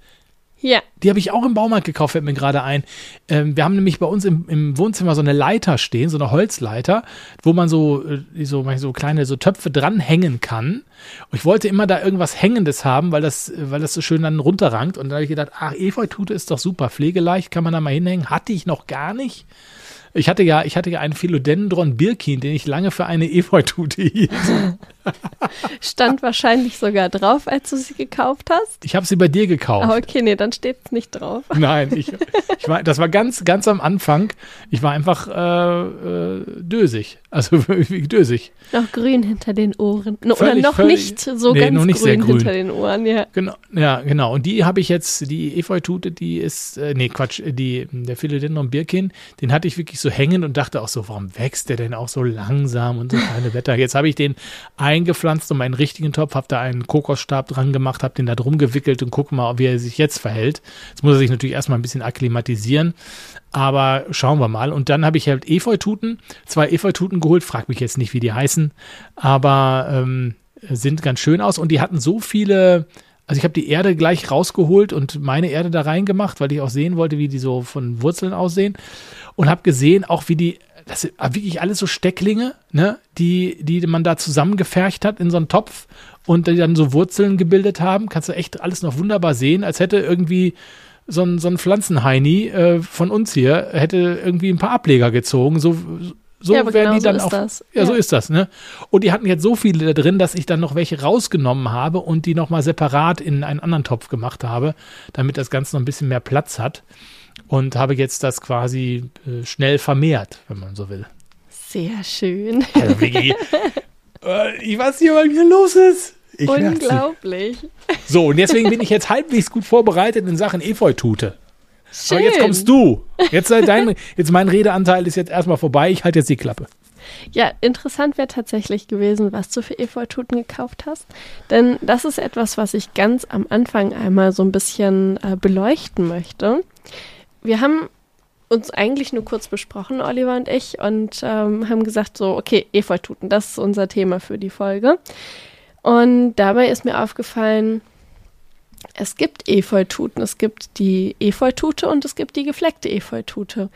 Ja. Die habe ich auch im Baumarkt gekauft, fällt mir gerade ein. Ähm, wir haben nämlich bei uns im, im, Wohnzimmer so eine Leiter stehen, so eine Holzleiter, wo man so, äh, so, so kleine so Töpfe dranhängen kann. Und ich wollte immer da irgendwas Hängendes haben, weil das, weil das so schön dann runterrankt. Und da habe ich gedacht, ach, Efeutute ist doch super pflegeleicht, kann man da mal hinhängen. Hatte ich noch gar nicht. Ich hatte ja, ich hatte ja einen Philodendron Birkin, den ich lange für eine Efeutute hielt. Stand wahrscheinlich sogar drauf, als du sie gekauft hast. Ich habe sie bei dir gekauft. Ah, okay, nee, dann steht es nicht drauf. Nein, ich, ich war, das war ganz, ganz am Anfang. Ich war einfach äh, äh, dösig. Also dösig. Noch grün hinter den Ohren. Völlig, Oder noch völlig, nicht so nee, ganz nicht grün, grün, hinter den Ohren, ja. Genau, ja, genau. Und die habe ich jetzt, die Efeutute, die ist, äh, nee, Quatsch, die, der Philodendron Birkin, den hatte ich wirklich so hängen und dachte auch so, warum wächst der denn auch so langsam und so kleine Blätter? Jetzt habe ich den eingepflanzt um einen richtigen Topf, habe da einen Kokosstab dran gemacht, habe den da drum gewickelt und gucke mal, wie er sich jetzt verhält. Jetzt muss er sich natürlich erstmal ein bisschen akklimatisieren, aber schauen wir mal. Und dann habe ich halt Efeututen, zwei Efeututen geholt, frag mich jetzt nicht, wie die heißen, aber ähm, sind ganz schön aus und die hatten so viele also ich habe die Erde gleich rausgeholt und meine Erde da reingemacht, weil ich auch sehen wollte, wie die so von Wurzeln aussehen. Und habe gesehen, auch wie die, das sind wirklich alles so Stecklinge, ne, die, die man da zusammengefercht hat in so einen Topf und die dann so Wurzeln gebildet haben. Kannst du echt alles noch wunderbar sehen, als hätte irgendwie so ein, so ein Pflanzenheini äh, von uns hier, hätte irgendwie ein paar Ableger gezogen. So, so ja, werden genau die dann so auch. Das. Ja, ja, so ist das, ne? Und die hatten jetzt so viele da drin, dass ich dann noch welche rausgenommen habe und die nochmal separat in einen anderen Topf gemacht habe, damit das Ganze noch ein bisschen mehr Platz hat. Und habe jetzt das quasi äh, schnell vermehrt, wenn man so will. Sehr schön. Also, Vicky, äh, ich weiß nicht, was hier los ist. Ich Unglaublich. So, und deswegen bin ich jetzt halbwegs gut vorbereitet in Sachen Efeutute. Schön. Aber jetzt kommst du. Jetzt, dein, jetzt mein Redeanteil ist jetzt erstmal vorbei. Ich halte jetzt die Klappe. Ja, interessant wäre tatsächlich gewesen, was du für Efeututen gekauft hast. Denn das ist etwas, was ich ganz am Anfang einmal so ein bisschen äh, beleuchten möchte. Wir haben uns eigentlich nur kurz besprochen, Oliver und ich, und ähm, haben gesagt, so, okay, Efeututen, das ist unser Thema für die Folge. Und dabei ist mir aufgefallen, es gibt Efeututen. Es gibt die Efeutute und es gibt die gefleckte Efeutute.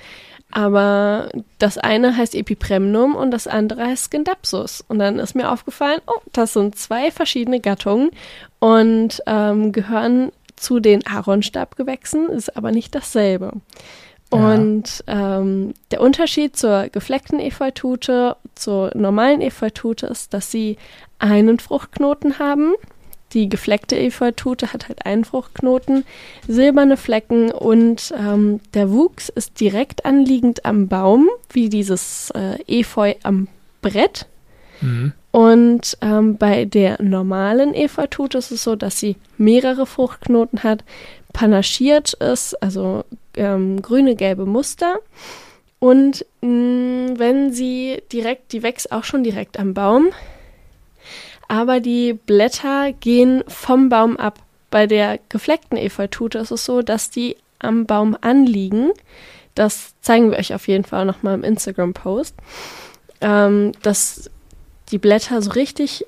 Aber das eine heißt Epipremnum und das andere heißt Scindapsus. Und dann ist mir aufgefallen, oh, das sind zwei verschiedene Gattungen und ähm, gehören zu den Aaronstabgewächsen, ist aber nicht dasselbe. Ja. Und ähm, der Unterschied zur gefleckten Efeutute, zur normalen Efeutute ist, dass sie einen Fruchtknoten haben die gefleckte Efeutute hat halt einen Fruchtknoten, silberne Flecken und ähm, der Wuchs ist direkt anliegend am Baum, wie dieses äh, Efeu am Brett. Mhm. Und ähm, bei der normalen Efeutute ist es so, dass sie mehrere Fruchtknoten hat, panaschiert ist, also ähm, grüne, gelbe Muster. Und mh, mm, wenn sie direkt, die wächst auch schon direkt am Baum, aber die Blätter gehen vom Baum ab. Bei der gefleckten Efeutute ist es so, dass die am Baum anliegen. Das zeigen wir euch auf jeden Fall nochmal im Instagram-Post. Ähm, dass die Blätter so richtig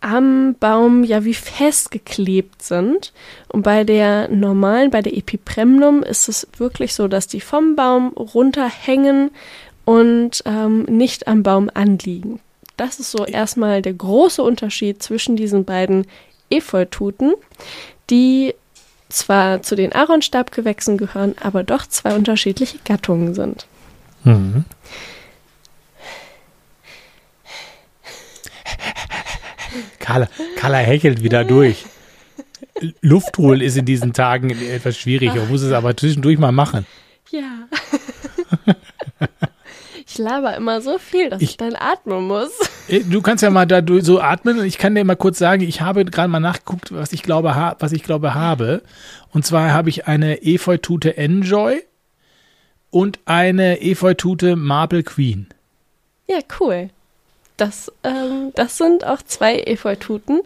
am Baum ja wie festgeklebt sind. Und bei der normalen, bei der Epipremnum ist es wirklich so, dass die vom Baum runterhängen und ähm, nicht am Baum anliegen. Das ist so erstmal der große Unterschied zwischen diesen beiden Efeututen, die zwar zu den Aaronstabgewächsen gehören, aber doch zwei unterschiedliche Gattungen sind. Mhm. Carla, Carla hechelt wieder durch. Luft holen ist in diesen Tagen etwas schwierig. Man muss es aber zwischendurch mal machen. Ja. Ich laber immer so viel, dass ich, ich dann atmen muss. Äh, du kannst ja mal da so atmen und ich kann dir mal kurz sagen, ich habe gerade mal nachgeguckt, was ich glaube, was ich glaube habe. Und zwar habe ich eine Efeutute Enjoy und eine Efeutute Marble Queen. Ja, cool. Das, ähm, das sind auch zwei Efeututen,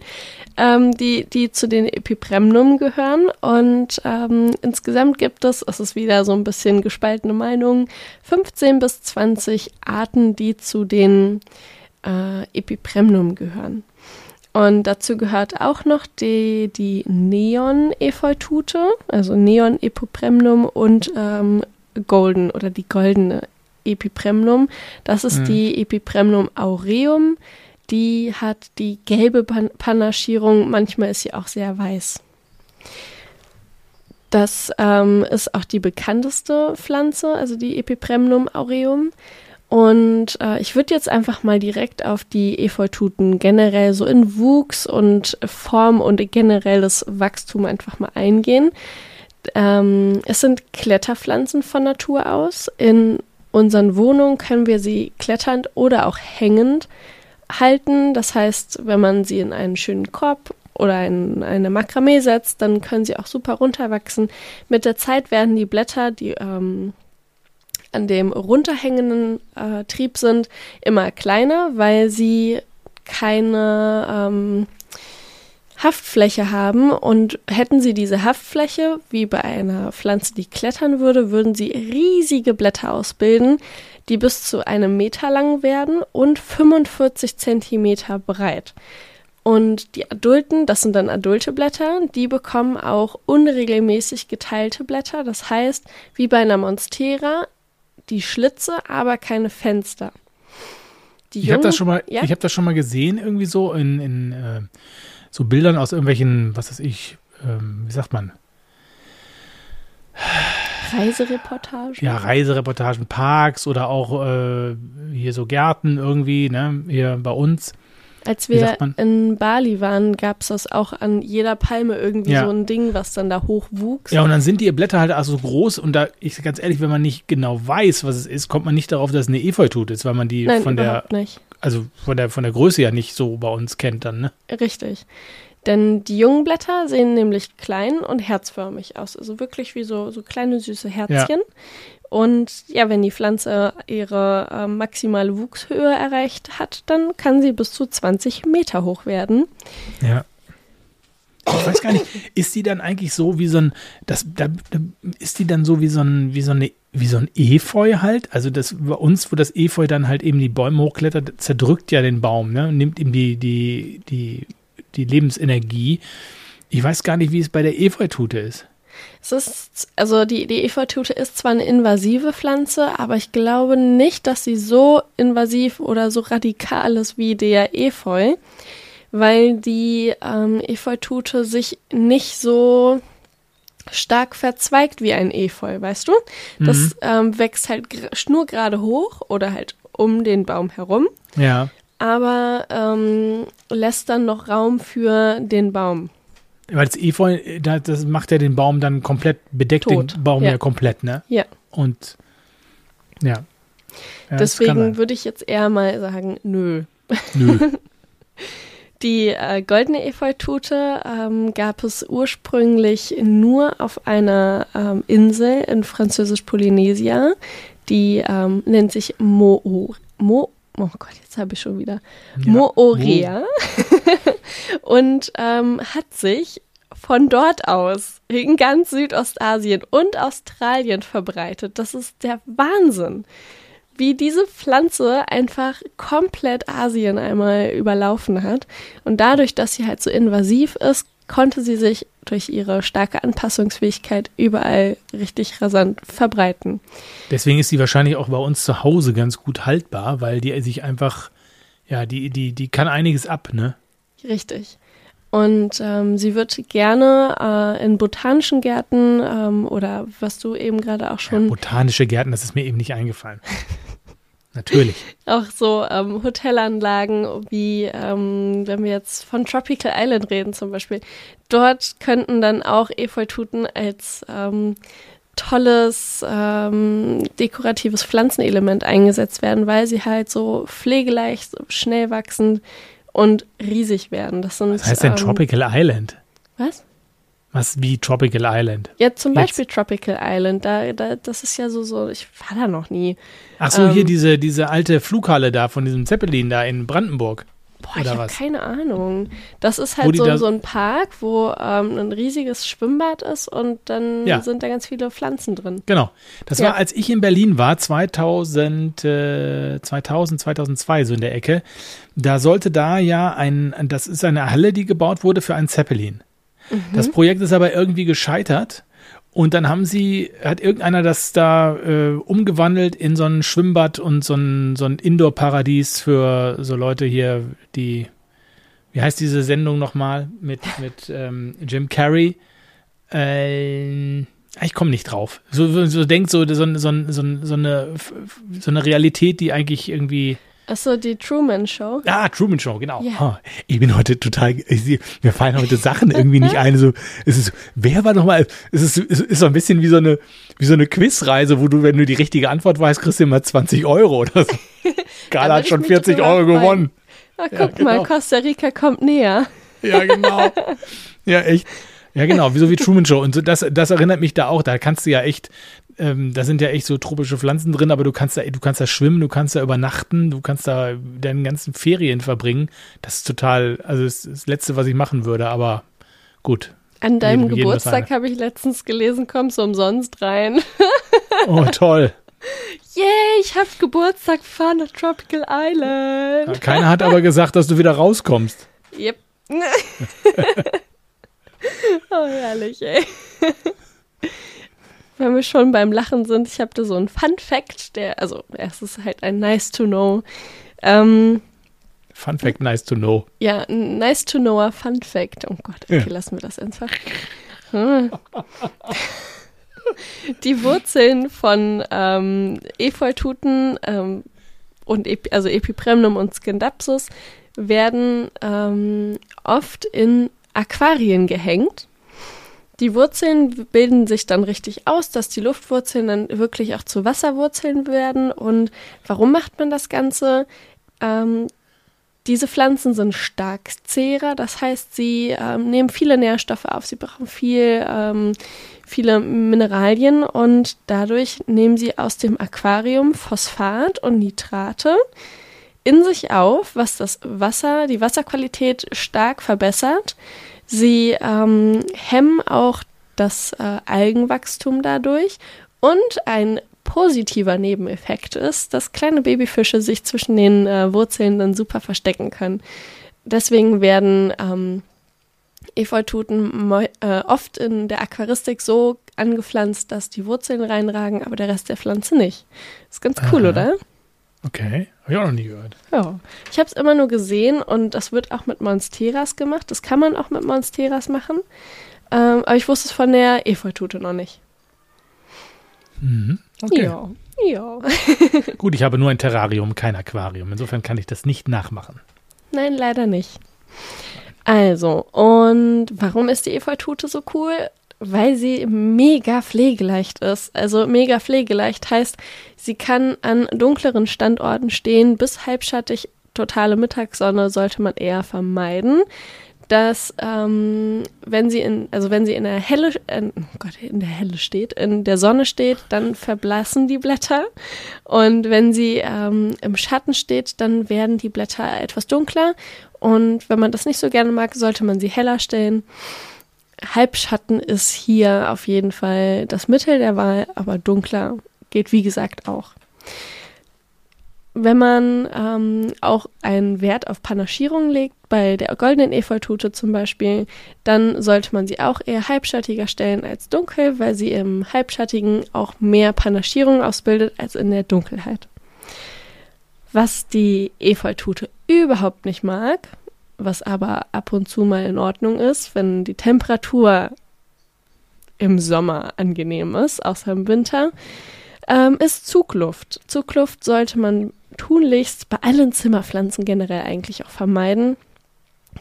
ähm, die, die zu den Epipremnum gehören. Und ähm, insgesamt gibt es, es ist wieder so ein bisschen gespaltene Meinung, 15 bis 20 Arten, die zu den äh, Epipremnum gehören. Und dazu gehört auch noch die, die Neon-Efeutute, also Neon-Epipremnum und ähm, Golden oder die goldene Epipremnum. Das ist mhm. die Epipremnum aureum. Die hat die gelbe Pan Panaschierung, manchmal ist sie auch sehr weiß. Das ähm, ist auch die bekannteste Pflanze, also die Epipremnum aureum. Und äh, ich würde jetzt einfach mal direkt auf die Efeututen generell so in Wuchs und Form und generelles Wachstum einfach mal eingehen. Ähm, es sind Kletterpflanzen von Natur aus. In unseren Wohnungen können wir sie kletternd oder auch hängend halten. Das heißt, wenn man sie in einen schönen Korb oder in eine Makramee setzt, dann können sie auch super runterwachsen. Mit der Zeit werden die Blätter, die ähm, an dem runterhängenden äh, Trieb sind, immer kleiner, weil sie keine ähm, Haftfläche haben und hätten sie diese Haftfläche, wie bei einer Pflanze, die klettern würde, würden sie riesige Blätter ausbilden, die bis zu einem Meter lang werden und 45 Zentimeter breit. Und die adulten, das sind dann adulte Blätter, die bekommen auch unregelmäßig geteilte Blätter. Das heißt, wie bei einer Monstera die Schlitze, aber keine Fenster. Die ich habe das schon mal, ja? ich habe das schon mal gesehen irgendwie so in, in äh, so Bildern aus irgendwelchen, was weiß ich, ähm, wie sagt man? Reisereportagen. Ja, Reisereportagen, Parks oder auch äh, hier so Gärten irgendwie, ne, hier bei uns. Als wir in Bali waren, gab es das auch an jeder Palme irgendwie ja. so ein Ding, was dann da hoch wuchs. Ja, und dann sind die Blätter halt also groß und da, ich ganz ehrlich, wenn man nicht genau weiß, was es ist, kommt man nicht darauf, dass es eine Efeutut ist, weil man die Nein, von der, nicht. Also von der, von der Größe ja nicht so bei uns kennt dann, ne? Richtig. Denn die jungen Blätter sehen nämlich klein und herzförmig aus. Also wirklich wie so, so kleine süße Herzchen. Ja. Und ja, wenn die Pflanze ihre äh, maximale Wuchshöhe erreicht hat, dann kann sie bis zu 20 Meter hoch werden. Ja. Ich weiß gar nicht, ist die dann eigentlich so wie so ein, das, da, da, ist die dann so wie so ein, wie so eine, wie so ein Efeu halt? Also das bei uns, wo das Efeu dann halt eben die Bäume hochklettert, zerdrückt ja den Baum, ne? Und nimmt ihm die, die, die, die Lebensenergie. Ich weiß gar nicht, wie es bei der Efeutute ist. Es ist, also die, die Efeutute ist zwar eine invasive Pflanze, aber ich glaube nicht, dass sie so invasiv oder so radikal ist wie der Efeu, weil die ähm, Efeutute sich nicht so stark verzweigt wie ein Efeu, weißt du? Das mhm. ähm, wächst halt schnurgerade hoch oder halt um den Baum herum. Ja. Aber ähm, lässt dann noch Raum für den Baum. Weil das Efeu, das macht ja den Baum dann komplett, bedeckt Tot. den Baum ja. ja. komplett, ne? Ja. Und ja. ja Deswegen würde ich jetzt eher mal sagen, nö. Nö. Die äh, goldene Efeutute ähm, gab es ursprünglich nur auf einer ähm, Insel in Französisch-Polynesia. Die ähm, nennt sich Mo'o. Mo oh Gott, jetzt habe ich schon wieder, ja. Moorea Mo. und ähm, hat sich von dort aus in ganz Südostasien und Australien verbreitet. Das ist der Wahnsinn, wie diese Pflanze einfach komplett Asien einmal überlaufen hat. Und dadurch, dass sie halt so invasiv ist, konnte sie sich durch ihre starke Anpassungsfähigkeit überall richtig rasant verbreiten. Deswegen ist sie wahrscheinlich auch bei uns zu Hause ganz gut haltbar, weil die sich einfach, ja, die, die, die kann einiges ab, ne? Richtig. Und ähm, sie wird gerne äh, in botanischen Gärten ähm, oder was du eben gerade auch schon. Ja, botanische Gärten, das ist mir eben nicht eingefallen. Natürlich. Auch so ähm, Hotelanlagen, wie ähm, wenn wir jetzt von Tropical Island reden zum Beispiel. Dort könnten dann auch Efeututen als ähm, tolles ähm, dekoratives Pflanzenelement eingesetzt werden, weil sie halt so pflegeleicht, schnell wachsend und riesig werden. Das sind, was heißt denn ähm, Tropical Island? Was? Was wie Tropical Island? Ja, zum Beispiel Jetzt. Tropical Island. Da, da, das ist ja so, so, ich war da noch nie. Ach so, ähm, hier diese, diese alte Flughalle da von diesem Zeppelin da in Brandenburg. Boah, ich habe keine Ahnung. Das ist halt so, da so ein Park, wo ähm, ein riesiges Schwimmbad ist und dann ja. sind da ganz viele Pflanzen drin. Genau. Das ja. war, als ich in Berlin war, 2000, äh, 2000, 2002, so in der Ecke. Da sollte da ja ein, das ist eine Halle, die gebaut wurde für einen Zeppelin. Mhm. Das Projekt ist aber irgendwie gescheitert. Und dann haben sie, hat irgendeiner das da äh, umgewandelt in so ein Schwimmbad und so ein, so ein Indoor-Paradies für so Leute hier, die, wie heißt diese Sendung nochmal mit, mit ähm, Jim Carrey? Äh, ich komme nicht drauf. So, so denkt so, so, so, so, so, eine, so eine Realität, die eigentlich irgendwie Achso, die Truman Show. Ah, Truman Show, genau. Yeah. Oh, ich bin heute total, ich, mir fallen heute Sachen irgendwie nicht ein. So, es ist, wer war nochmal, es ist, es ist so ein bisschen wie so eine, wie so eine Quizreise, wo du, wenn du die richtige Antwort weißt, kriegst du immer 20 Euro oder so. Carla hat schon 40 Euro gewonnen. Ah, guck ja, genau. mal, Costa Rica kommt näher. Ja, genau. Ja, echt. Ja, genau, wie so wie Truman Show. Und so, das, das erinnert mich da auch. Da kannst du ja echt, ähm, da sind ja echt so tropische Pflanzen drin, aber du kannst da, du kannst da schwimmen, du kannst da übernachten, du kannst da deine ganzen Ferien verbringen. Das ist total, also das, ist das Letzte, was ich machen würde, aber gut. An deinem jedem, Geburtstag habe ich letztens gelesen, kommst du umsonst rein. oh, toll. Yay, yeah, ich habe Geburtstag, fahren nach Tropical Island. Keiner hat aber gesagt, dass du wieder rauskommst. Yep. oh, herrlich, ey wenn wir schon beim Lachen sind, ich habe da so einen Fun Fact, der, also es ist halt ein Nice to Know. Ähm, Fun Fact, nice to know. Ja, nice to know Fun Fact. Oh Gott, okay, ja. lassen wir das einfach. Hm. Die Wurzeln von ähm, Efeututen ähm, und Epi, also Epipremnum und Scindapsus werden ähm, oft in Aquarien gehängt die Wurzeln bilden sich dann richtig aus, dass die Luftwurzeln dann wirklich auch zu Wasserwurzeln werden. Und warum macht man das Ganze? Ähm, diese Pflanzen sind stark Zehrer, das heißt, sie ähm, nehmen viele Nährstoffe auf, sie brauchen viel, ähm, viele Mineralien und dadurch nehmen sie aus dem Aquarium Phosphat und Nitrate in sich auf, was das Wasser, die Wasserqualität stark verbessert. Sie ähm, hemmen auch das äh, Algenwachstum dadurch und ein positiver Nebeneffekt ist, dass kleine Babyfische sich zwischen den äh, Wurzeln dann super verstecken können. Deswegen werden ähm, Efeututen äh, oft in der Aquaristik so angepflanzt, dass die Wurzeln reinragen, aber der Rest der Pflanze nicht. Ist ganz cool, Aha. oder? Okay, habe ich auch noch nie gehört. Ja, ich habe es immer nur gesehen und das wird auch mit Monsteras gemacht. Das kann man auch mit Monsteras machen. Ähm, aber ich wusste es von der Efeutute noch nicht. Mhm. Okay. Ja, ja. Gut, ich habe nur ein Terrarium, kein Aquarium. Insofern kann ich das nicht nachmachen. Nein, leider nicht. Also, und warum ist die Efeutute so cool? Weil sie mega pflegeleicht ist. Also mega pflegeleicht heißt, sie kann an dunkleren Standorten stehen, bis halbschattig. Totale Mittagssonne sollte man eher vermeiden. Dass ähm, wenn sie in, also wenn sie in der Helle, äh, oh Gott, in der Helle steht, in der Sonne steht, dann verblassen die Blätter. Und wenn sie ähm, im Schatten steht, dann werden die Blätter etwas dunkler. Und wenn man das nicht so gerne mag, sollte man sie heller stellen. Halbschatten ist hier auf jeden Fall das Mittel der Wahl, aber dunkler geht wie gesagt auch. Wenn man ähm, auch einen Wert auf Panaschierung legt, bei der goldenen Efeutute zum Beispiel, dann sollte man sie auch eher halbschattiger stellen als dunkel, weil sie im Halbschattigen auch mehr Panaschierung ausbildet als in der Dunkelheit. Was die Efeutute überhaupt nicht mag, was aber ab und zu mal in Ordnung ist, wenn die Temperatur im Sommer angenehm ist, außer im Winter, ähm, ist Zugluft. Zugluft sollte man tunlichst bei allen Zimmerpflanzen generell eigentlich auch vermeiden,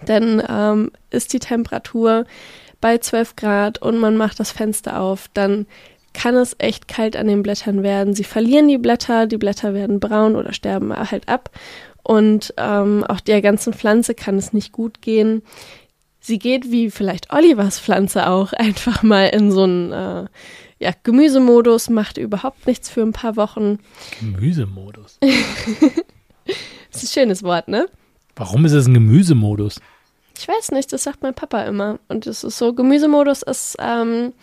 denn ähm, ist die Temperatur bei 12 Grad und man macht das Fenster auf, dann kann es echt kalt an den Blättern werden. Sie verlieren die Blätter, die Blätter werden braun oder sterben halt ab und ähm, auch der ganzen Pflanze kann es nicht gut gehen. Sie geht wie vielleicht Olivers Pflanze auch einfach mal in so einen äh, ja, Gemüsemodus, macht überhaupt nichts für ein paar Wochen. Gemüsemodus. das ist ein schönes Wort, ne? Warum ist es ein Gemüsemodus? Ich weiß nicht, das sagt mein Papa immer. Und es ist so, Gemüsemodus ist, ähm,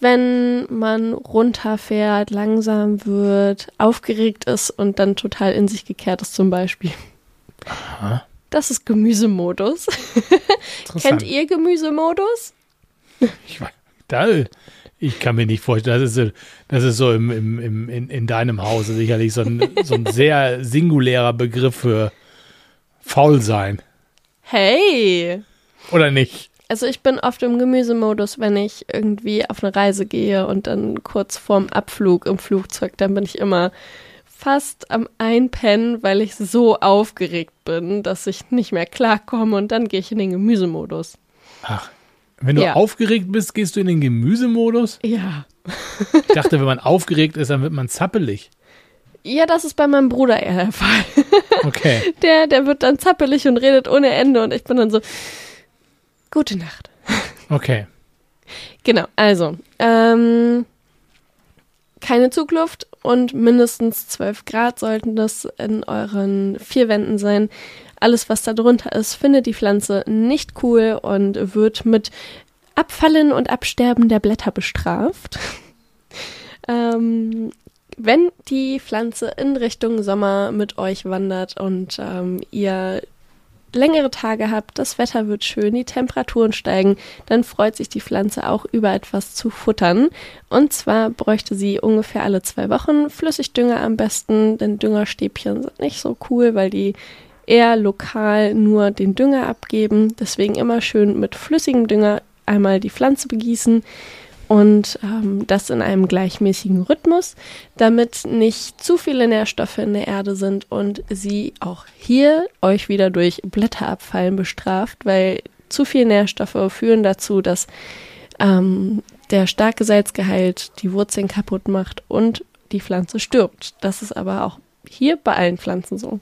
wenn man runterfährt, langsam wird, aufgeregt ist und dann total in sich gekehrt ist zum Beispiel. Aha. Das ist Gemüsemodus. Kennt ihr Gemüsemodus? Ich, da, ich kann mir nicht vorstellen, das ist, das ist so im, im, im, in, in deinem Hause sicherlich so ein, so ein sehr singulärer Begriff für faul sein. Hey! Oder nicht? Also ich bin oft im Gemüsemodus, wenn ich irgendwie auf eine Reise gehe und dann kurz vorm Abflug im Flugzeug, dann bin ich immer fast am Einpennen, weil ich so aufgeregt bin, dass ich nicht mehr klarkomme und dann gehe ich in den Gemüsemodus. Ach, wenn du Ja. aufgeregt bist, gehst du in den Gemüsemodus? Ja. Ich dachte, wenn man aufgeregt ist, dann wird man zappelig. Ja, das ist bei meinem Bruder eher der Fall. Okay. Der, der wird dann zappelig und redet ohne Ende und ich bin dann so, gute Nacht. Okay. Genau, also, ähm, keine Zugluft und mindestens 12 Grad sollten das in euren vier Wänden sein. Alles, was da drunter ist, findet die Pflanze nicht cool und wird mit Abfallen und Absterben der Blätter bestraft. ähm, wenn die Pflanze in Richtung Sommer mit euch wandert und ähm, ihr längere Tage habt, das Wetter wird schön, die Temperaturen steigen, dann freut sich die Pflanze auch über etwas zu futtern. Und zwar bräuchte sie ungefähr alle zwei Wochen Flüssigdünger am besten, denn Düngerstäbchen sind nicht so cool, weil die eher lokal nur den Dünger abgeben. Deswegen immer schön mit flüssigem Dünger einmal die Pflanze begießen und ähm, das in einem gleichmäßigen Rhythmus, damit nicht zu viele Nährstoffe in der Erde sind und sie auch hier euch wieder durch Blätterabfallen bestraft, weil zu viel Nährstoffe führen dazu, dass ähm, der starke Salzgehalt die Wurzeln kaputt macht und die Pflanze stirbt. Das ist aber auch hier bei allen Pflanzen so.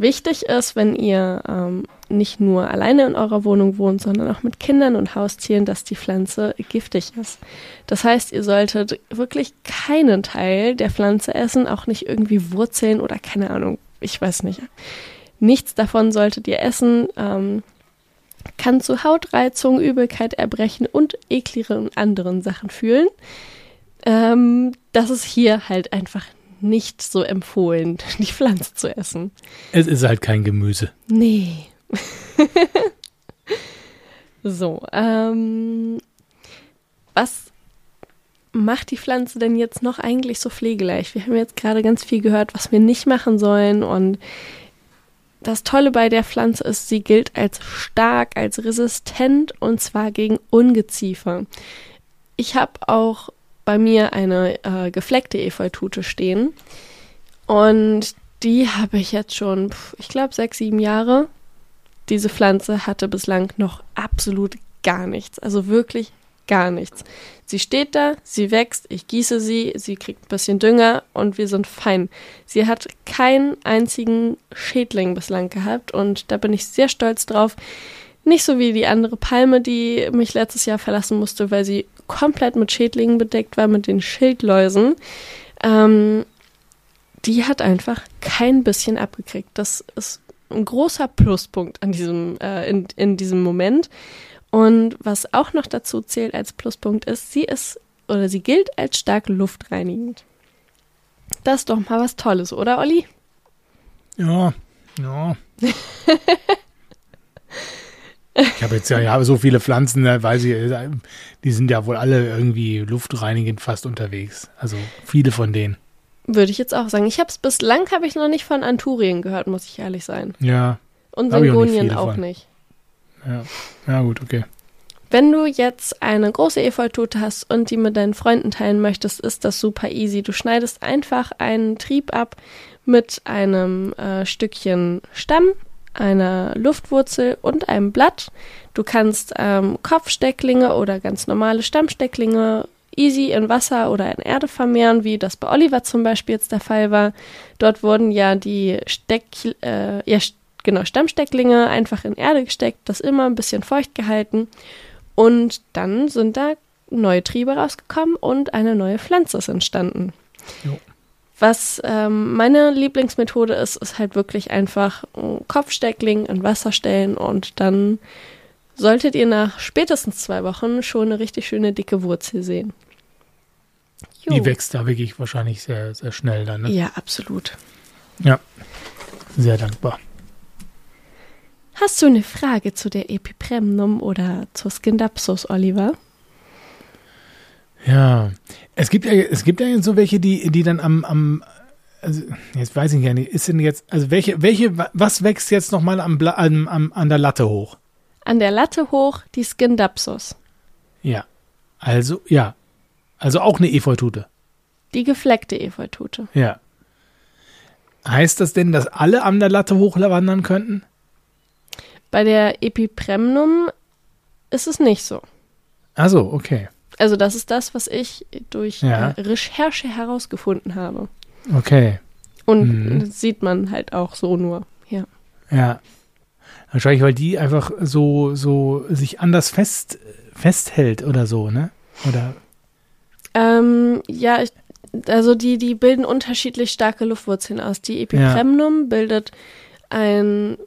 Wichtig ist, wenn ihr ähm, nicht nur alleine in eurer Wohnung wohnt, sondern auch mit Kindern und Haustieren, dass die Pflanze giftig ist. Das heißt, ihr solltet wirklich keinen Teil der Pflanze essen, auch nicht irgendwie Wurzeln oder keine Ahnung, ich weiß nicht. Nichts davon solltet ihr essen. Ähm, kann zu Hautreizung, Übelkeit, Erbrechen und ekligeren anderen Sachen fühlen. Ähm, das ist hier halt einfach nicht so empfohlen, die Pflanze zu essen. Es ist halt kein Gemüse. Nee. so, ähm, was macht die Pflanze denn jetzt noch eigentlich so pflegeleicht? Wir haben jetzt gerade ganz viel gehört, was wir nicht machen sollen und das Tolle bei der Pflanze ist, sie gilt als stark, als resistent und zwar gegen Ungeziefer. Ich habe auch bei mir eine äh, gefleckte Efeutute stehen und die habe ich jetzt schon, ich glaube, sechs, sieben Jahre. Diese Pflanze hatte bislang noch absolut gar nichts, also wirklich gar nichts. Sie steht da, sie wächst, ich gieße sie, sie kriegt ein bisschen Dünger und wir sind fein. Sie hat keinen einzigen Schädling bislang gehabt und da bin ich sehr stolz drauf. Nicht so wie die andere Palme, die mich letztes Jahr verlassen musste, weil sie komplett mit Schädlingen bedeckt war, mit den Schildläusen. Ähm, die hat einfach kein bisschen abgekriegt. Das ist ein großer Pluspunkt an diesem, äh, in, in diesem Moment. Und was auch noch dazu zählt als Pluspunkt ist, sie ist oder sie gilt als stark luftreinigend. Das ist doch mal was Tolles, oder Olli? Ja, ja. Ich habe jetzt ja, ja so viele Pflanzen, da weiß ich, äh, die sind ja wohl alle irgendwie luftreinigend fast unterwegs. Also viele von denen. Würde ich jetzt auch sagen. Ich habe es bislang habe ich noch nicht von Anturien gehört, muss ich ehrlich sein. Ja, Und ich auch nicht Syngonien auch nicht. ja. Ja, gut, okay. Wenn du jetzt eine große Efeutute hast und die mit deinen Freunden teilen möchtest, ist das super easy. Du schneidest einfach einen Trieb ab mit einem äh, Stückchen Stamm, einer Luftwurzel und einem Blatt. Du kannst ähm, Kopfstecklinge oder ganz normale Stammstecklinge easy in Wasser oder in Erde vermehren, wie das bei Oliver zum Beispiel jetzt der Fall war. Dort wurden ja die Steck, äh, ja, genau, Stammstecklinge einfach in Erde gesteckt, das immer ein bisschen feucht gehalten. Und dann sind da neue Triebe rausgekommen und eine neue Pflanze ist entstanden. Jo. Was ähm, meine Lieblingsmethode ist, ist halt wirklich einfach ein Kopfsteckling in Wasser stellen und dann solltet ihr nach spätestens zwei Wochen schon eine richtig schöne dicke Wurzel sehen. Jo. Die wächst da wirklich wahrscheinlich sehr, sehr schnell dann, ne? Ja, absolut. Ja, sehr dankbar. Hast du eine Frage zu der Epipremnum oder zur Skindapsus, Oliver? Ja, es gibt ja, es gibt ja so welche, die, die dann am, am also jetzt weiß ich gar nicht, ist denn jetzt, also welche, welche, was wächst jetzt nochmal am, am, am, an der Latte hoch? An der Latte hoch die Skindapsus. Ja, also, ja, also auch eine Efeutute. Die gefleckte Efeutute. Ja. Heißt das denn, dass alle an der Latte hochwandern könnten? Bei der Epipremnum ist es nicht so. Also, okay. Also das ist das, was ich durch ja. äh, Recherche herausgefunden habe. Okay. Und mhm. das sieht man halt auch so nur, ja. Ja. Wahrscheinlich, weil die einfach so, so sich anders fest, festhält oder so, ne? Oder? Ähm, ja, ich, also die, die bilden unterschiedlich starke Luftwurzeln aus. Die Epipremnum ja. bildet ein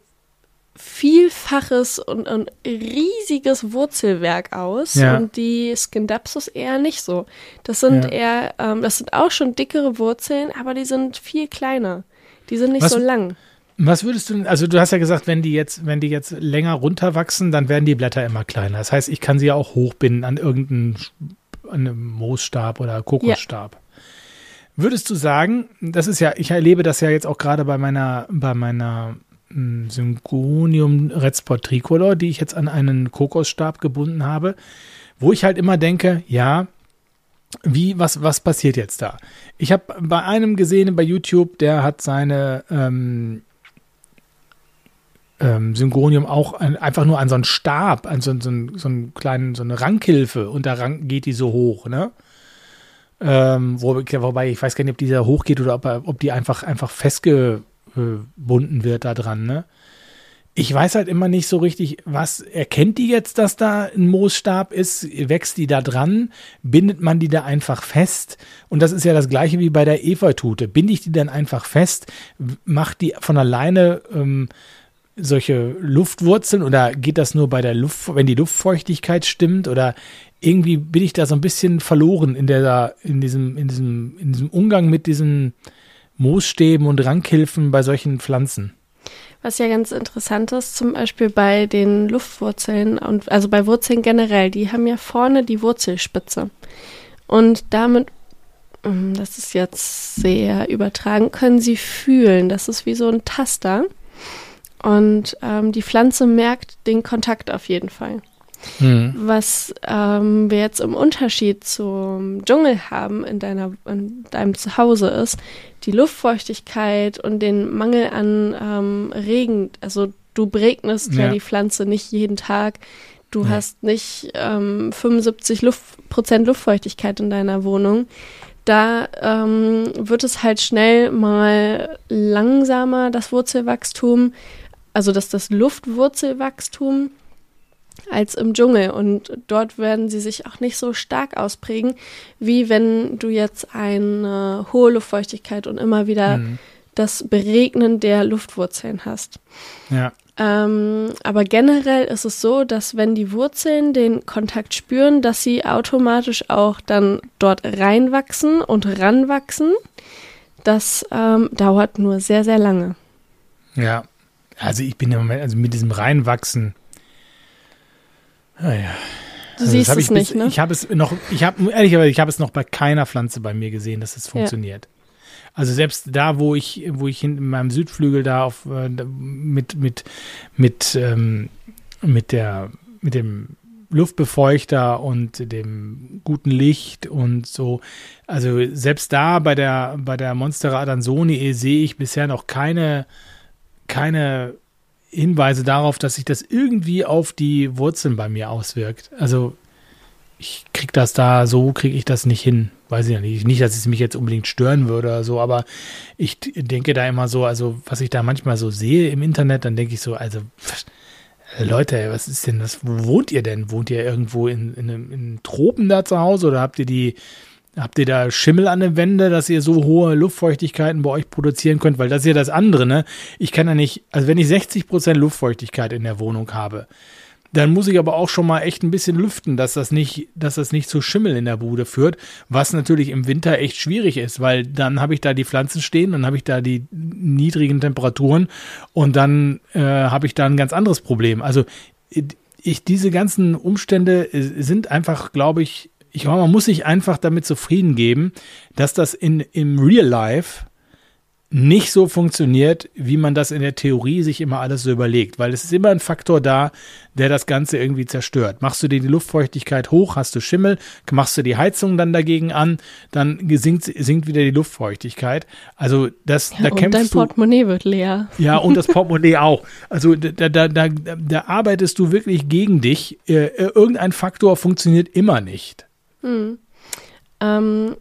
Vielfaches und ein riesiges Wurzelwerk aus ja. und die Skindapsus eher nicht so. Das sind ja. eher, ähm, das sind auch schon dickere Wurzeln, aber die sind viel kleiner. Die sind nicht was, so lang. Was würdest du, also du hast ja gesagt, wenn die jetzt, wenn die jetzt länger runterwachsen, dann werden die Blätter immer kleiner. Das heißt, ich kann sie ja auch hochbinden an irgendeinen an Moosstab oder Kokosstab. Ja. Würdest du sagen, das ist ja, ich erlebe das ja jetzt auch gerade bei meiner, bei meiner Syngonium Redspot Tricolor, die ich jetzt an einen Kokosstab gebunden habe, wo ich halt immer denke, ja, wie, was, was passiert jetzt da? Ich habe bei einem gesehen bei YouTube, der hat seine ähm, ähm, Syngonium auch an, einfach nur an so einen Stab, an so, so, so einen kleinen, so eine Rankhilfe und da geht die so hoch, ne? Ähm, wo, wobei ich weiß gar nicht, ob die da hochgeht oder ob, ob die einfach, einfach festge gebunden wird da dran, ne? Ich weiß halt immer nicht so richtig, was erkennt die jetzt, dass da ein Moosstab ist? Wächst die da dran? Bindet man die da einfach fest? Und das ist ja das gleiche wie bei der Efeutute. Binde ich die dann einfach fest? Macht die von alleine ähm, solche Luftwurzeln oder geht das nur bei der Luft, wenn die Luftfeuchtigkeit stimmt? Oder irgendwie bin ich da so ein bisschen verloren in der, in diesem, in diesem, in diesem Umgang mit diesen Moosstäben und Rankhilfen bei solchen Pflanzen. Was ja ganz interessant ist, zum Beispiel bei den Luftwurzeln und also bei Wurzeln generell, die haben ja vorne die Wurzelspitze. Und damit, hm, das ist jetzt sehr übertragen, können sie fühlen. Das ist wie so ein Taster. Und ähm, die Pflanze merkt den Kontakt auf jeden Fall. Mhm. Was ähm, wir jetzt im Unterschied zum Dschungel haben in, deiner, in deinem Zuhause ist, die Luftfeuchtigkeit und den Mangel an ähm, Regen. Also du beregnest ja. ja. die Pflanze nicht jeden Tag. Du ja. hast nicht ähm, 75 Luft, Prozent Luftfeuchtigkeit in deiner Wohnung. Da ähm, wird es halt schnell mal langsamer, das Wurzelwachstum, also dass das Luftwurzelwachstum als im Dschungel. Und dort werden sie sich auch nicht so stark ausprägen, wie wenn du jetzt eine hohe Luftfeuchtigkeit und immer wieder mhm. das Beregnen der Luftwurzeln hast. Ja. Ähm, aber generell ist es so, dass wenn die Wurzeln den Kontakt spüren, dass sie automatisch auch dann dort reinwachsen und ranwachsen. Das ähm, dauert nur sehr, sehr lange. Ja, also ich bin im Moment, also mit diesem Reinwachsen, Ah, ja. Du also siehst es nicht, bis, ne? Ich habe es noch, ich habe ehrlicherweise, ich habe es noch bei keiner Pflanze bei mir gesehen, dass es funktioniert. Ja. Also selbst da, wo ich, wo ich in meinem Südflügel da auf äh, mit mit mit ähm, mit der mit dem Luftbefeuchter und dem guten Licht und so. Also selbst da bei der bei der Monstera Adansoni sehe ich bisher noch keine keine Hinweise darauf, dass sich das irgendwie auf die Wurzeln bei mir auswirkt. Also ich kriege das da, so kriege ich das nicht hin. weiß ich nicht. Nicht, dass es mich jetzt unbedingt stören würde oder so, aber ich denke da immer so, also was ich da manchmal so sehe im Internet, dann denke ich so, also Leute, was ist denn das? Wo wohnt ihr denn? Wohnt ihr irgendwo in, in, in Tropen da zu Hause oder habt ihr die, habt ihr da Schimmel an den Wänden, dass ihr so hohe Luftfeuchtigkeiten bei euch produzieren könnt? Weil das ist ja das andere, ne? Ich kann ja nicht, also wenn ich 60 Prozent Luftfeuchtigkeit in der Wohnung habe, dann muss ich aber auch schon mal echt ein bisschen lüften, dass das nicht, dass das nicht zu Schimmel in der Bude führt, was natürlich im Winter echt schwierig ist, weil dann habe ich da die Pflanzen stehen, dann habe ich da die niedrigen Temperaturen und dann äh, habe ich da ein ganz anderes Problem. Also ich, diese ganzen Umstände sind einfach, glaube ich, ich glaube, man muss sich einfach damit zufrieden geben, dass das in, im Real Life nicht so funktioniert, wie man das in der Theorie sich immer alles so überlegt, weil es ist immer ein Faktor da, der das Ganze irgendwie zerstört. Machst du dir die Luftfeuchtigkeit hoch, hast du Schimmel, machst du die Heizung dann dagegen an, dann sinkt, sinkt wieder die Luftfeuchtigkeit. Also das, ja, da und kämpfst dein Portemonnaie wird leer. Ja, und das Portemonnaie auch. Also da, da, da, da arbeitest du wirklich gegen dich. Äh, irgendein Faktor funktioniert immer nicht. Hm. Ähm,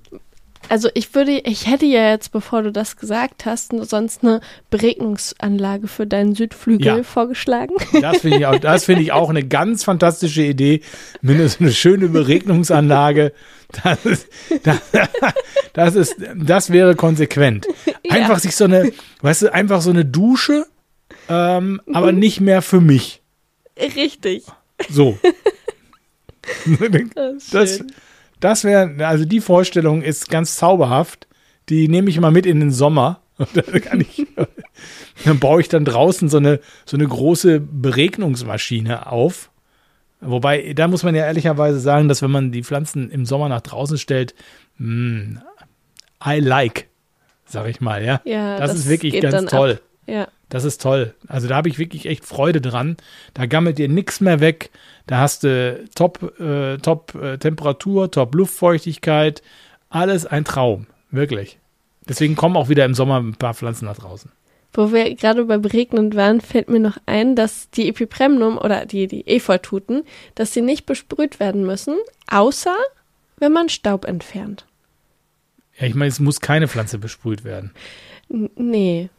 also ich würde, ich hätte ja jetzt, bevor du das gesagt hast, sonst eine Beregnungsanlage für deinen Südflügel ja. vorgeschlagen. Das finde ich, auch, das find ich auch eine ganz fantastische Idee. Mindestens eine schöne Beregnungsanlage. Das, ist, das, das, ist, das wäre konsequent. Einfach ja. sich so eine, weißt du, einfach so eine Dusche, ähm, mhm. aber nicht mehr für mich. Richtig. So. das, das das wäre, also die Vorstellung ist ganz zauberhaft. Die nehme ich mal mit in den Sommer. Ich, dann baue ich dann draußen so eine, so eine große Beregnungsmaschine auf. Wobei, da muss man ja ehrlicherweise sagen, dass wenn man die Pflanzen im Sommer nach draußen stellt, mh, hm, I like, sag ich mal, ja. ja das, das ist wirklich ganz toll. Ab. Ja. Das ist toll. Also da habe ich wirklich echt Freude dran. Da gammelt dir nichts mehr weg. Da hast du Top, äh, Top äh, Temperatur, Top Luftfeuchtigkeit. Alles ein Traum. Wirklich. Deswegen kommen auch wieder im Sommer ein paar Pflanzen nach draußen. Wo wir gerade bei beregnend waren, fällt mir noch ein, dass die Epipremnum oder die, die Efeututen, dass sie nicht besprüht werden müssen, außer wenn man Staub entfernt. Ja, ich meine, es muss keine Pflanze besprüht werden. N nee,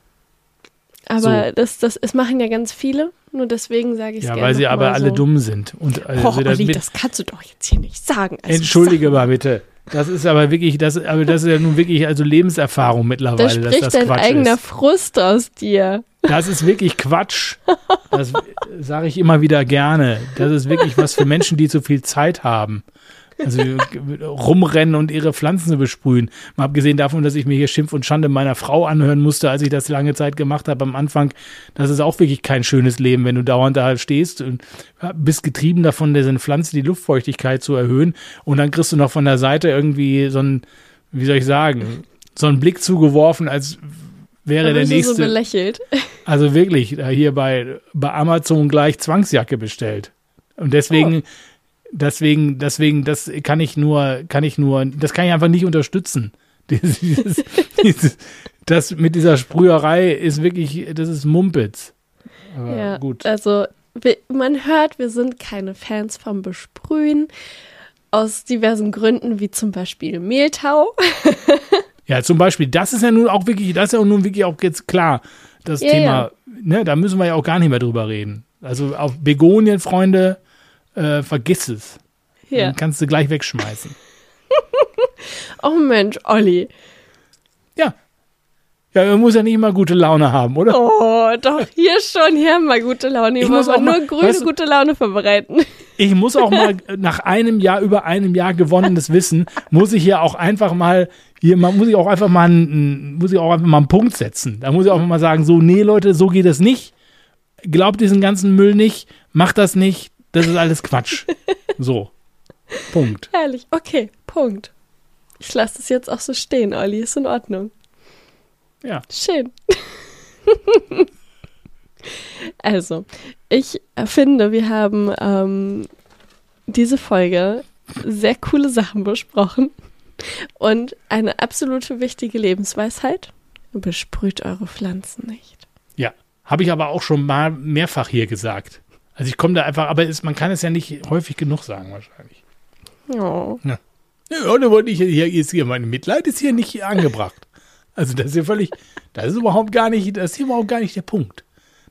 aber so. das, das, es machen ja ganz viele, nur deswegen sage ich es Ja, weil sie aber alle so. dumm sind. Und also Och, Olli, das kannst du doch jetzt hier nicht sagen. Also Entschuldige mal bitte. Das ist aber wirklich, das, aber das ist ja nun wirklich also Lebenserfahrung mittlerweile. Da spricht dass das dein Quatsch eigener ist. Frust aus dir. Das ist wirklich Quatsch. Das sage ich immer wieder gerne. Das ist wirklich was für Menschen, die zu viel Zeit haben. Also rumrennen und ihre Pflanzen besprühen. Mal abgesehen davon, dass ich mir hier Schimpf und Schande meiner Frau anhören musste, als ich das lange Zeit gemacht habe am Anfang. Das ist auch wirklich kein schönes Leben, wenn du dauernd da stehst und bist getrieben davon, diese Pflanze die Luftfeuchtigkeit zu erhöhen. Und dann kriegst du noch von der Seite irgendwie so ein, wie soll ich sagen, so einen Blick zugeworfen, als wäre der nächste. So belächelt. Also wirklich, hier bei, bei Amazon gleich Zwangsjacke bestellt. Und deswegen. Oh deswegen, deswegen, das kann ich nur, kann ich nur, das kann ich einfach nicht unterstützen. Dieses, dieses, das mit dieser Sprüherei ist wirklich, das ist Mumpitz. Aber ja, gut. Also man hört, wir sind keine Fans vom Besprühen aus diversen Gründen, wie zum Beispiel Mehltau. ja, zum Beispiel, das ist ja nun auch wirklich, das ist ja nun wirklich auch jetzt klar, das ja, Thema, ja. ne, da müssen wir ja auch gar nicht mehr drüber reden. Also auf Begonien, Freunde, äh, vergiss es. Ja. Dann kannst du gleich wegschmeißen. oh Mensch, Olli. Ja. Ja, man muss ja nicht immer gute Laune haben, oder? Oh, doch, hier schon, hier haben wir gute Laune. Ich muss auch nur mal, grüne weißt du, gute Laune vorbereiten. Ich muss auch mal nach einem Jahr, über einem Jahr gewonnenes Wissen, muss ich hier auch einfach mal, hier muss ich auch einfach mal, einen, muss ich auch einfach mal einen Punkt setzen. Da muss ich auch mal sagen, so, nee, Leute, so geht es nicht. Glaubt diesen ganzen Müll nicht, macht das nicht, das ist alles Quatsch. So. Punkt. Herrlich. Okay, Punkt. Ich lasse das jetzt auch so stehen, Olli. Ist in Ordnung. Ja. Schön. also, ich finde, wir haben ähm, diese Folge sehr coole Sachen besprochen und eine absolute wichtige Lebensweisheit. Besprüht eure Pflanzen nicht. Ja, habe ich aber auch schon mal mehrfach hier gesagt. Also ich komme da einfach, aber ist, man kann es ja nicht häufig genug sagen wahrscheinlich. Oh. Ja. Ja, da wollte ich hier, ist hier, mein Mitleid ist hier nicht angebracht. Also das ist ja völlig, das ist überhaupt gar nicht, das ist hier überhaupt gar nicht der Punkt.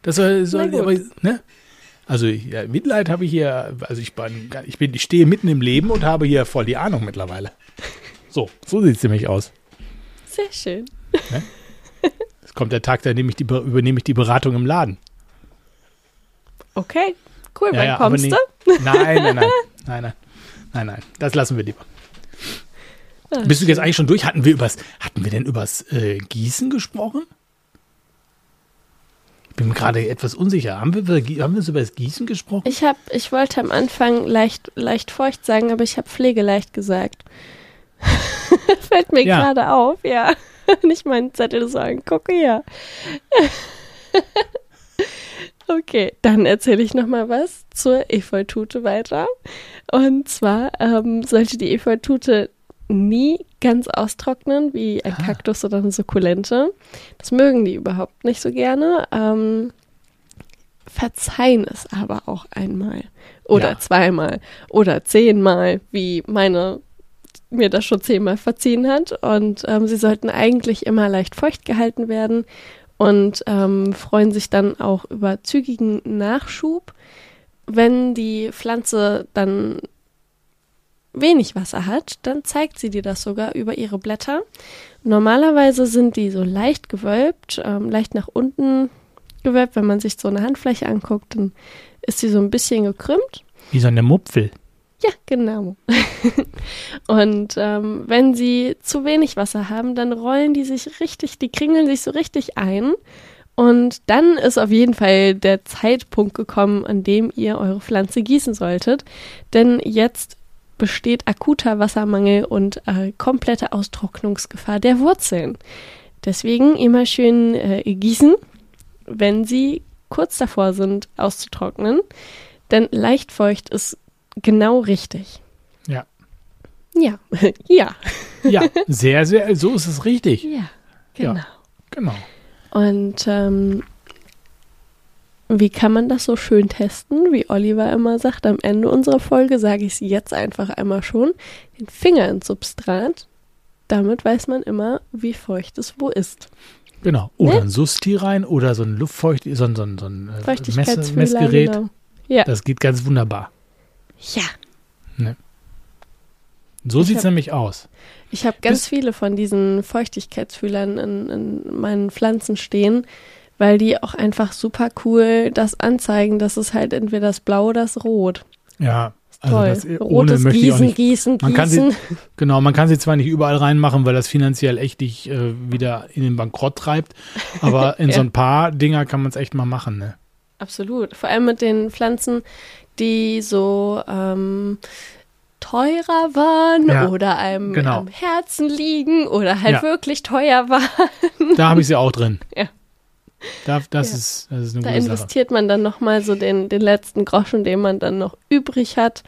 Das soll, aber, ne? Also ja, Mitleid habe ich hier, also ich bin, ich bin, ich stehe mitten im Leben und habe hier voll die Ahnung mittlerweile. So, so sieht es nämlich aus. Sehr schön. Ne? Es kommt der Tag, da ich die, übernehme ich die Beratung im Laden. Okay, cool. Ja, wann ja, kommst nee, du? Nein, nein, nein, nein, nein, nein, nein. Das lassen wir lieber. Ach, Bist du jetzt eigentlich schon durch? Hatten wir übers, hatten wir denn übers äh, Gießen gesprochen? Ich bin gerade etwas unsicher. Haben wir, haben wir über das Gießen gesprochen? Ich, hab, ich wollte am Anfang leicht, leicht feucht sagen, aber ich habe pflegeleicht gesagt. Fällt mir ja. gerade auf, ja. Nicht meinen Zettel sagen. Gucke hier. Okay, dann erzähle ich noch mal was zur Efeutute weiter. Und zwar ähm, sollte die Efeutute nie ganz austrocknen, wie ein ah. Kaktus oder eine Sukkulente. Das mögen die überhaupt nicht so gerne. Ähm, verzeihen es aber auch einmal oder ja. zweimal oder zehnmal, wie meine mir das schon zehnmal verziehen hat. Und ähm, sie sollten eigentlich immer leicht feucht gehalten werden und ähm, freuen sich dann auch über zügigen Nachschub. Wenn die Pflanze dann wenig Wasser hat, dann zeigt sie dir das sogar über ihre Blätter. Normalerweise sind die so leicht gewölbt, ähm, leicht nach unten gewölbt. Wenn man sich so eine Handfläche anguckt, dann ist sie so ein bisschen gekrümmt. Wie so eine Mupfel. Ja, genau. und ähm, wenn sie zu wenig Wasser haben, dann rollen die sich richtig, die kringeln sich so richtig ein. Und dann ist auf jeden Fall der Zeitpunkt gekommen, an dem ihr eure Pflanze gießen solltet. Denn jetzt besteht akuter Wassermangel und äh, komplette Austrocknungsgefahr der Wurzeln. Deswegen immer schön äh, gießen, wenn sie kurz davor sind, auszutrocknen. Denn leicht feucht ist genau richtig. Ja. Ja. ja. Ja, sehr, sehr, so ist es richtig. Ja, genau. Ja, genau. Und ähm, wie kann man das so schön testen? Wie Oliver immer sagt, am Ende unserer Folge sage ich es jetzt einfach einmal schon. Den Finger ins Substrat. Damit weiß man immer, wie feucht es wo ist. Genau. Oder ne? ein Susti rein oder so ein Luftfeucht, so ein, so ein, so ein äh, Mess Messgerät. Genau. Ja. Das geht ganz wunderbar. Ja. Ne? So sieht es nämlich aus. Ich habe ganz Bis viele von diesen Feuchtigkeitsfühlern in, in meinen Pflanzen stehen weil die auch einfach super cool das anzeigen. Das ist halt entweder das Blau oder das Rot. Ja, also Toll. Das, Rotes ohne Gießen, nicht, Gießen, man Gießen. Sie, genau, man kann sie zwar nicht überall reinmachen, weil das finanziell echt dich äh, wieder in den Bankrott treibt, aber in ja. so ein paar Dinger kann man es echt mal machen, ne? Absolut. Vor allem mit den Pflanzen, die so ähm, teurer waren ja, oder einem genau. am Herzen liegen oder halt ja. wirklich teuer waren. Da habe ich sie auch drin. Ja. Da, das, ja. ist, das ist eine da gute investiert man dann nochmal so den, den letzten Groschen, den man dann noch übrig hat.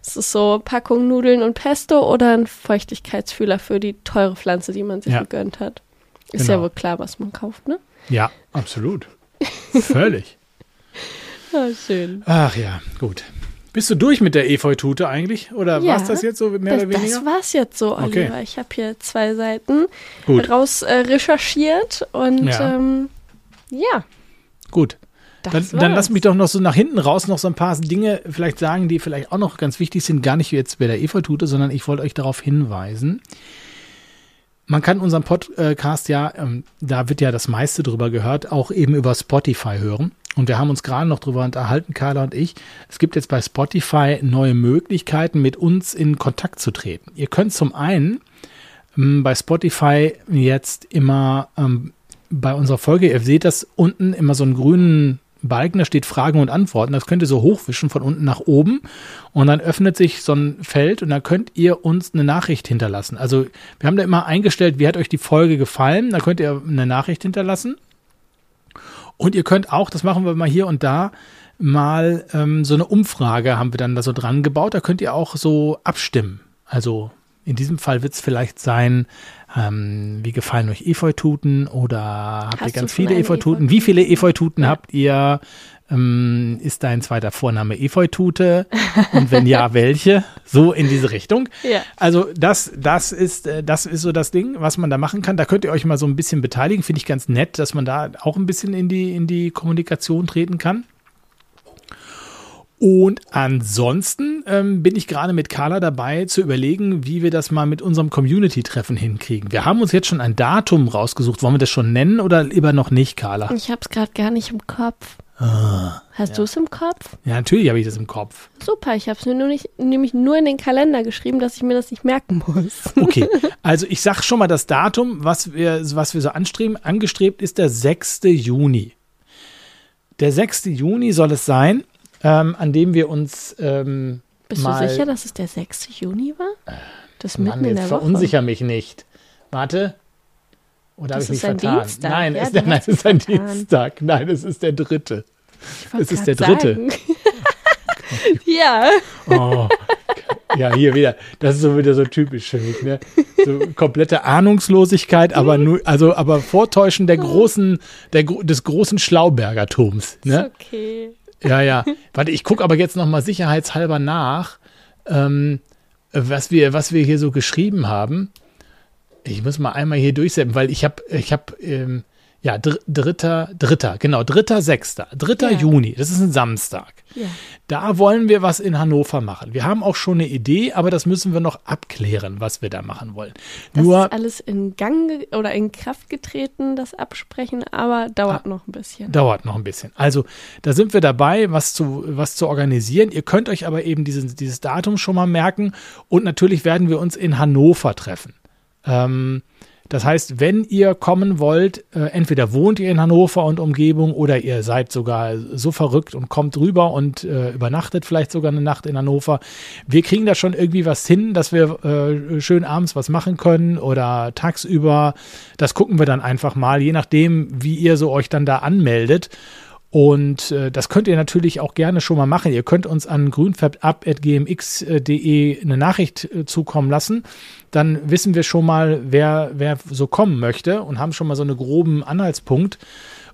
Es ist so Packung Nudeln und Pesto oder ein Feuchtigkeitsfühler für die teure Pflanze, die man sich ja. gegönnt hat. Ist genau. ja wohl klar, was man kauft, ne? Ja, absolut. Völlig. Ah, schön. Ach ja, gut. Bist du durch mit der Efeutute eigentlich? Oder ja, war es das jetzt so mehr das, oder weniger? Das war es jetzt so, Oliver. Okay. Ich habe hier zwei Seiten Gut. raus äh, recherchiert und ja. ähm, ja. Gut. Dann, dann, lass mich doch noch so nach hinten raus noch so ein paar Dinge vielleicht sagen, die vielleicht auch noch ganz wichtig sind. Gar nicht jetzt bei der Eva-Tute, sondern ich wollte euch darauf hinweisen. Man kann unseren Podcast ja, ähm, da wird ja das meiste drüber gehört, auch eben über Spotify hören. Und wir haben uns gerade noch drüber unterhalten, Carla und ich. Es gibt jetzt bei Spotify neue Möglichkeiten, mit uns in Kontakt zu treten. Ihr könnt zum einen ähm, bei Spotify jetzt immer ähm, bei unserer Folge, ihr seht das unten immer so einen grünen Balken, da steht Fragen und Antworten. Das könnt ihr so hochwischen von unten nach oben und dann öffnet sich so ein Feld und da könnt ihr uns eine Nachricht hinterlassen. Also wir haben da immer eingestellt, wie hat euch die Folge gefallen. Da könnt ihr eine Nachricht hinterlassen. Und ihr könnt auch, das machen wir mal hier und da, mal ähm, so eine Umfrage haben wir dann da so dran gebaut. Da könnt ihr auch so abstimmen. Also in diesem Fall wird es vielleicht sein, ähm, wie gefallen euch Efeututen oder habt Hast ihr ganz viele Efeututen? Wie viele Efeututen ja. habt ihr? Ähm, ist dein zweiter Vorname Efeutute? Und wenn ja, welche? So in diese Richtung. Ja. Also das, das ist, äh, das ist so das Ding, was man da machen kann. Da könnt ihr euch mal so ein bisschen beteiligen. Finde ich ganz nett, dass man da auch ein bisschen in die, in die Kommunikation treten kann. Und ansonsten ähm, bin ich gerade mit Carla dabei zu überlegen, wie wir das mal mit unserem Community-Treffen hinkriegen. Wir haben uns jetzt schon ein Datum rausgesucht. Wollen wir das schon nennen oder lieber noch nicht, Carla? Ich habe es gerade gar nicht im Kopf. Ah, Hast ja. du es im Kopf? Ja, natürlich habe ich das im Kopf. Super, ich habe es mir nur nicht, nämlich nur in den Kalender geschrieben, dass ich mir das nicht merken muss. Okay, also ich sage schon mal das Datum, was wir, was wir so anstreben. Angestrebt ist der 6. Juni. Der 6. Juni soll es sein ähm, an dem wir uns. Ähm, Bist mal, du sicher, dass es der 6. Juni war? Das mitten Mann, in der Woche. Verunsicher mich nicht. Warte. Oder habe ich mich vertan? Dienstag. Nein, ja, es, ist, nein, es ist ein Dienstag. Nein, es ist der dritte. Es ist der dritte. ja. Oh, ja, hier wieder. Das ist so wieder so typisch für mich, ne? So komplette Ahnungslosigkeit, aber nur, also, aber Vortäuschen der großen, der, des großen Schlaubergertums, ne? Ist okay. Ja, ja. Warte, ich gucke aber jetzt nochmal sicherheitshalber nach, ähm, was, wir, was wir hier so geschrieben haben. Ich muss mal einmal hier durchsetzen, weil ich habe, ich habe, ähm, ja, dr dritter, dritter, genau, dritter, sechster, dritter ja. Juni, das ist ein Samstag. Ja. Da wollen wir was in Hannover machen. Wir haben auch schon eine Idee, aber das müssen wir noch abklären, was wir da machen wollen. Das Nur, ist alles in Gang oder in Kraft getreten, das Absprechen, aber dauert ah, noch ein bisschen. Dauert noch ein bisschen. Also, da sind wir dabei, was zu, was zu organisieren. Ihr könnt euch aber eben dieses, dieses Datum schon mal merken und natürlich werden wir uns in Hannover treffen. Ähm, das heißt, wenn ihr kommen wollt, äh, entweder wohnt ihr in Hannover und Umgebung oder ihr seid sogar so verrückt und kommt rüber und äh, übernachtet vielleicht sogar eine Nacht in Hannover. Wir kriegen da schon irgendwie was hin, dass wir äh, schön abends was machen können oder tagsüber. Das gucken wir dann einfach mal, je nachdem, wie ihr so euch dann da anmeldet. Und äh, das könnt ihr natürlich auch gerne schon mal machen. Ihr könnt uns an grünfabab.gmx.de eine Nachricht äh, zukommen lassen. Dann wissen wir schon mal, wer, wer so kommen möchte und haben schon mal so einen groben Anhaltspunkt.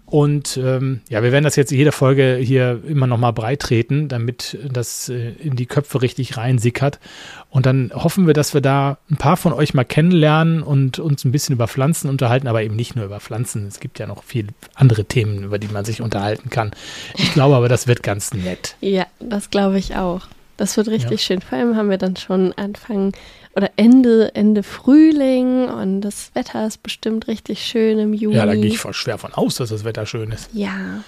Und ähm, ja, wir werden das jetzt jede Folge hier immer noch mal breit treten, damit das äh, in die Köpfe richtig reinsickert. Und dann hoffen wir, dass wir da ein paar von euch mal kennenlernen und uns ein bisschen über Pflanzen unterhalten, aber eben nicht nur über Pflanzen. Es gibt ja noch viele andere Themen, über die man sich unterhalten kann. Ich glaube aber, das wird ganz nett. Ja, das glaube ich auch. Das wird richtig ja. schön. Vor allem haben wir dann schon Anfang oder Ende, Ende Frühling und das Wetter ist bestimmt richtig schön im Juni. Ja, da gehe ich voll schwer von aus, dass das Wetter schön ist. Ja.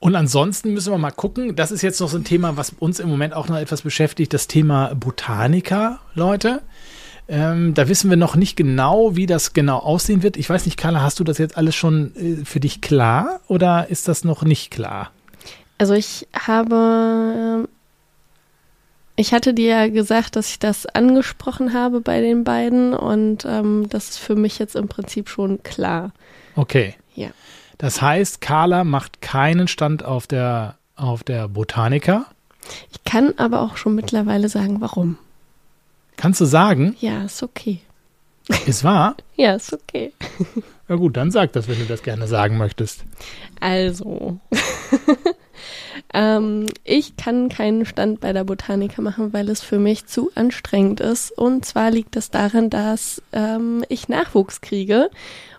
Und ansonsten müssen wir mal gucken, das ist jetzt noch so ein Thema, was uns im Moment auch noch etwas beschäftigt, das Thema Botanika, Leute. Ähm, da wissen wir noch nicht genau, wie das genau aussehen wird. Ich weiß nicht, Carla, hast du das jetzt alles schon äh, für dich klar oder ist das noch nicht klar? Also ich habe ich hatte dir ja gesagt, dass ich das angesprochen habe bei den beiden und ähm, das ist für mich jetzt im Prinzip schon klar. Okay. Ja. Das heißt, Carla macht keinen Stand auf der, auf der Botanica. Ich kann aber auch schon mittlerweile sagen, warum. Kannst du sagen? Ja, ist okay. Ist wahr? ja, ist okay. Na gut, dann sag das, wenn du das gerne sagen möchtest. Also, ähm, ich kann keinen Stand bei der Botanica machen, weil es für mich zu anstrengend ist. Und zwar liegt es daran, dass ähm, ich Nachwuchs kriege.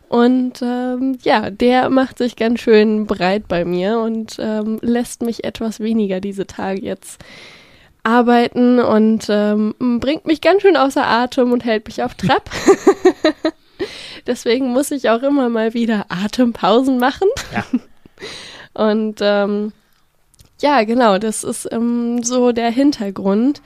Und ähm, ja, der macht sich ganz schön breit bei mir und ähm, lässt mich etwas weniger diese Tage jetzt arbeiten und ähm, bringt mich ganz schön außer Atem und hält mich auf Trab. Deswegen muss ich auch immer mal wieder Atempausen machen. Ja. Und ähm, ja, genau, das ist ähm, so der Hintergrund.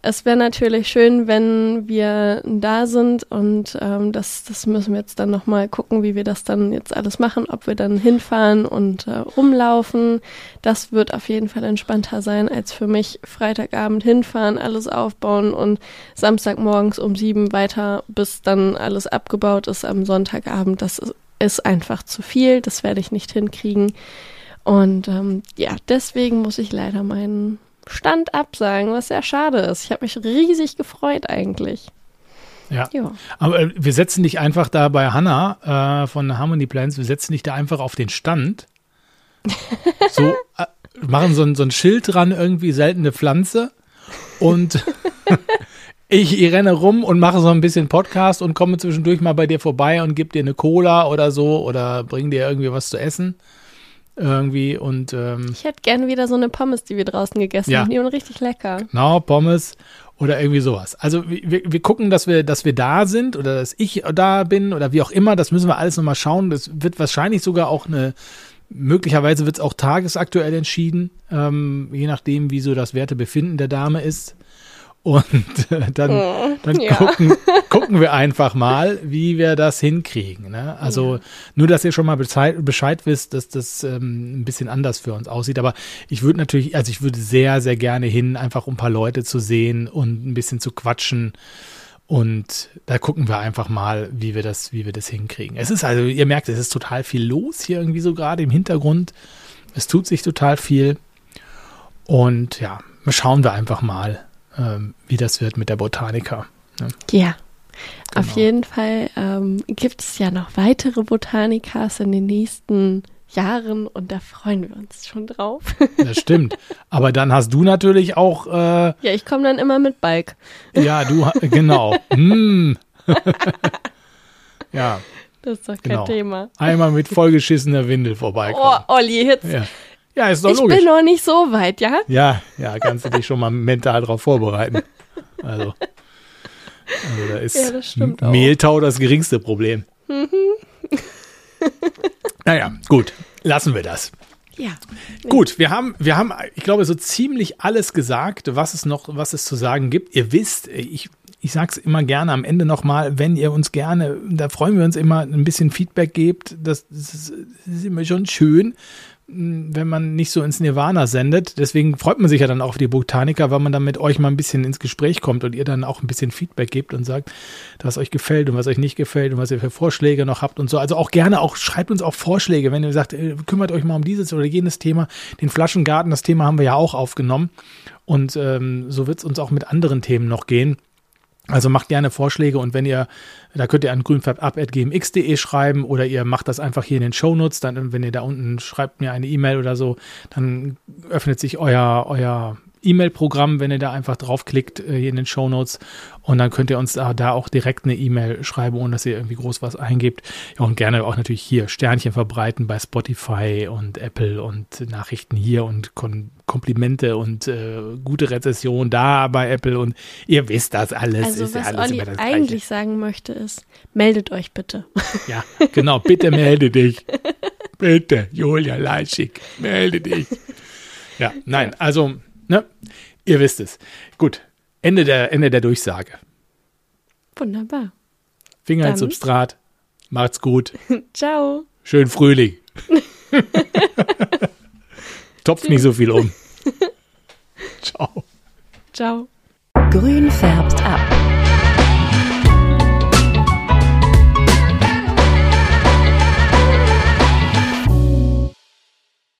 Es wäre natürlich schön, wenn wir da sind und ähm, das, das müssen wir jetzt dann nochmal gucken, wie wir das dann jetzt alles machen, ob wir dann hinfahren und äh, rumlaufen. Das wird auf jeden Fall entspannter sein, als für mich Freitagabend hinfahren, alles aufbauen und Samstagmorgens um sieben weiter, bis dann alles abgebaut ist am Sonntagabend. Das ist einfach zu viel, das werde ich nicht hinkriegen. Und ähm, ja, deswegen muss ich leider meinen Stand absagen, was sehr schade ist. Ich habe mich riesig gefreut eigentlich. Ja. ja. Aber äh, wir setzen dich einfach da bei Hannah äh, von Harmony Plans, wir setzen dich da einfach auf den Stand. So, äh, machen so ein, so ein Schild dran, irgendwie seltene Pflanze. Und ich, ich renne rum und mache so ein bisschen Podcast und komme zwischendurch mal bei dir vorbei und gebe dir eine Cola oder so oder bring dir irgendwie was zu essen. Irgendwie und ähm, Ich hätte gerne wieder so eine Pommes, die wir draußen gegessen Ja. haben. Die waren richtig lecker. Genau, Pommes oder irgendwie sowas. Also wir, wir gucken, dass wir, dass wir da sind oder dass ich da bin oder wie auch immer. Das müssen wir alles nochmal schauen. Das wird wahrscheinlich sogar auch eine, möglicherweise wird es auch tagesaktuell entschieden, ähm, je nachdem, wie so das Wertebefinden der Dame ist. Und äh, dann, dann ja. gucken, gucken wir einfach mal, wie wir das hinkriegen. Ne? Also nur, dass ihr schon mal Bescheid, Bescheid wisst, dass das ähm, ein bisschen anders für uns aussieht. Aber ich würde natürlich, also ich würde sehr, sehr gerne hin, einfach um ein paar Leute zu sehen und ein bisschen zu quatschen. Und da gucken wir einfach mal, wie wir das, wie wir das hinkriegen. Es ist also, ihr merkt, es ist total viel los hier irgendwie so gerade im Hintergrund. Es tut sich total viel. Und ja, schauen wir einfach mal, ähm, wie das wird mit der Botanica. Ne? Ja. Auf Genau. jeden Fall ähm, gibt es ja noch weitere Botanikas in den nächsten Jahren und da freuen wir uns schon drauf. Das stimmt. Aber dann hast du natürlich auch, äh, ja, ich komme dann immer mit Bike. ja, du, genau. Hm. ja, Das ist doch kein genau. Thema. Einmal mit vollgeschissener Windel vorbeikommen. Oh, Olli, jetzt. Ja. Ja, ist doch ich logisch. bin noch nicht so weit, ja? Ja, ja, kannst du dich schon mal mental drauf vorbereiten. Also, also da ist Ja, das. Mehltau das geringste Problem. naja, gut, lassen wir das. Ja. Gut, wir haben, wir haben, ich glaube, so ziemlich alles gesagt, was es noch, was es zu sagen gibt. Ihr wisst, ich, ich sage es immer gerne am Ende nochmal, wenn ihr uns gerne, da freuen wir uns immer, ein bisschen Feedback gebt. Das, das, ist, immer schon schön, wenn man nicht so ins Nirvana sendet. Deswegen freut man sich ja dann auch auf die Botaniker, weil man dann mit euch mal ein bisschen ins Gespräch kommt und ihr dann auch ein bisschen Feedback gebt und sagt, was euch gefällt und was euch nicht gefällt und was ihr für Vorschläge noch habt und so. Also auch gerne auch, schreibt uns auch Vorschläge, wenn ihr sagt, äh, kümmert euch mal um dieses oder jenes Thema. Den Flaschengarten, das Thema haben wir ja auch aufgenommen. Und ähm, so wird es uns auch mit anderen Themen noch gehen. Also macht gerne Vorschläge und wenn ihr, da könnt ihr an grünfärbab.gmx.de schreiben oder ihr macht das einfach hier in den Shownotes, dann, wenn ihr da unten schreibt mir eine E-Mail oder so, dann öffnet sich euer, euer E-Mail-Programm, wenn ihr da einfach draufklickt äh, hier in den Shownotes und dann könnt ihr uns da, da auch direkt eine E-Mail schreiben, ohne dass ihr irgendwie groß was eingebt. Ja, und gerne auch natürlich hier Sternchen verbreiten bei Spotify und Apple und Nachrichten hier und Kon Komplimente und äh, gute Rezession da bei Apple und ihr wisst das alles. Also ist ja was alles Olli eigentlich sagen möchte ist, meldet euch bitte. Ja, genau. Bitte melde dich. Bitte, Julia Leischig, melde dich. Ja, nein, also, ne, ihr wisst es. Gut, Ende der, Ende der Durchsage. Wunderbar. Finger ins Dann- Substrat. Macht's gut. Ciao. Schön Frühling. Topf nicht so viel um. Ciao. Ciao. Grün färbt ab.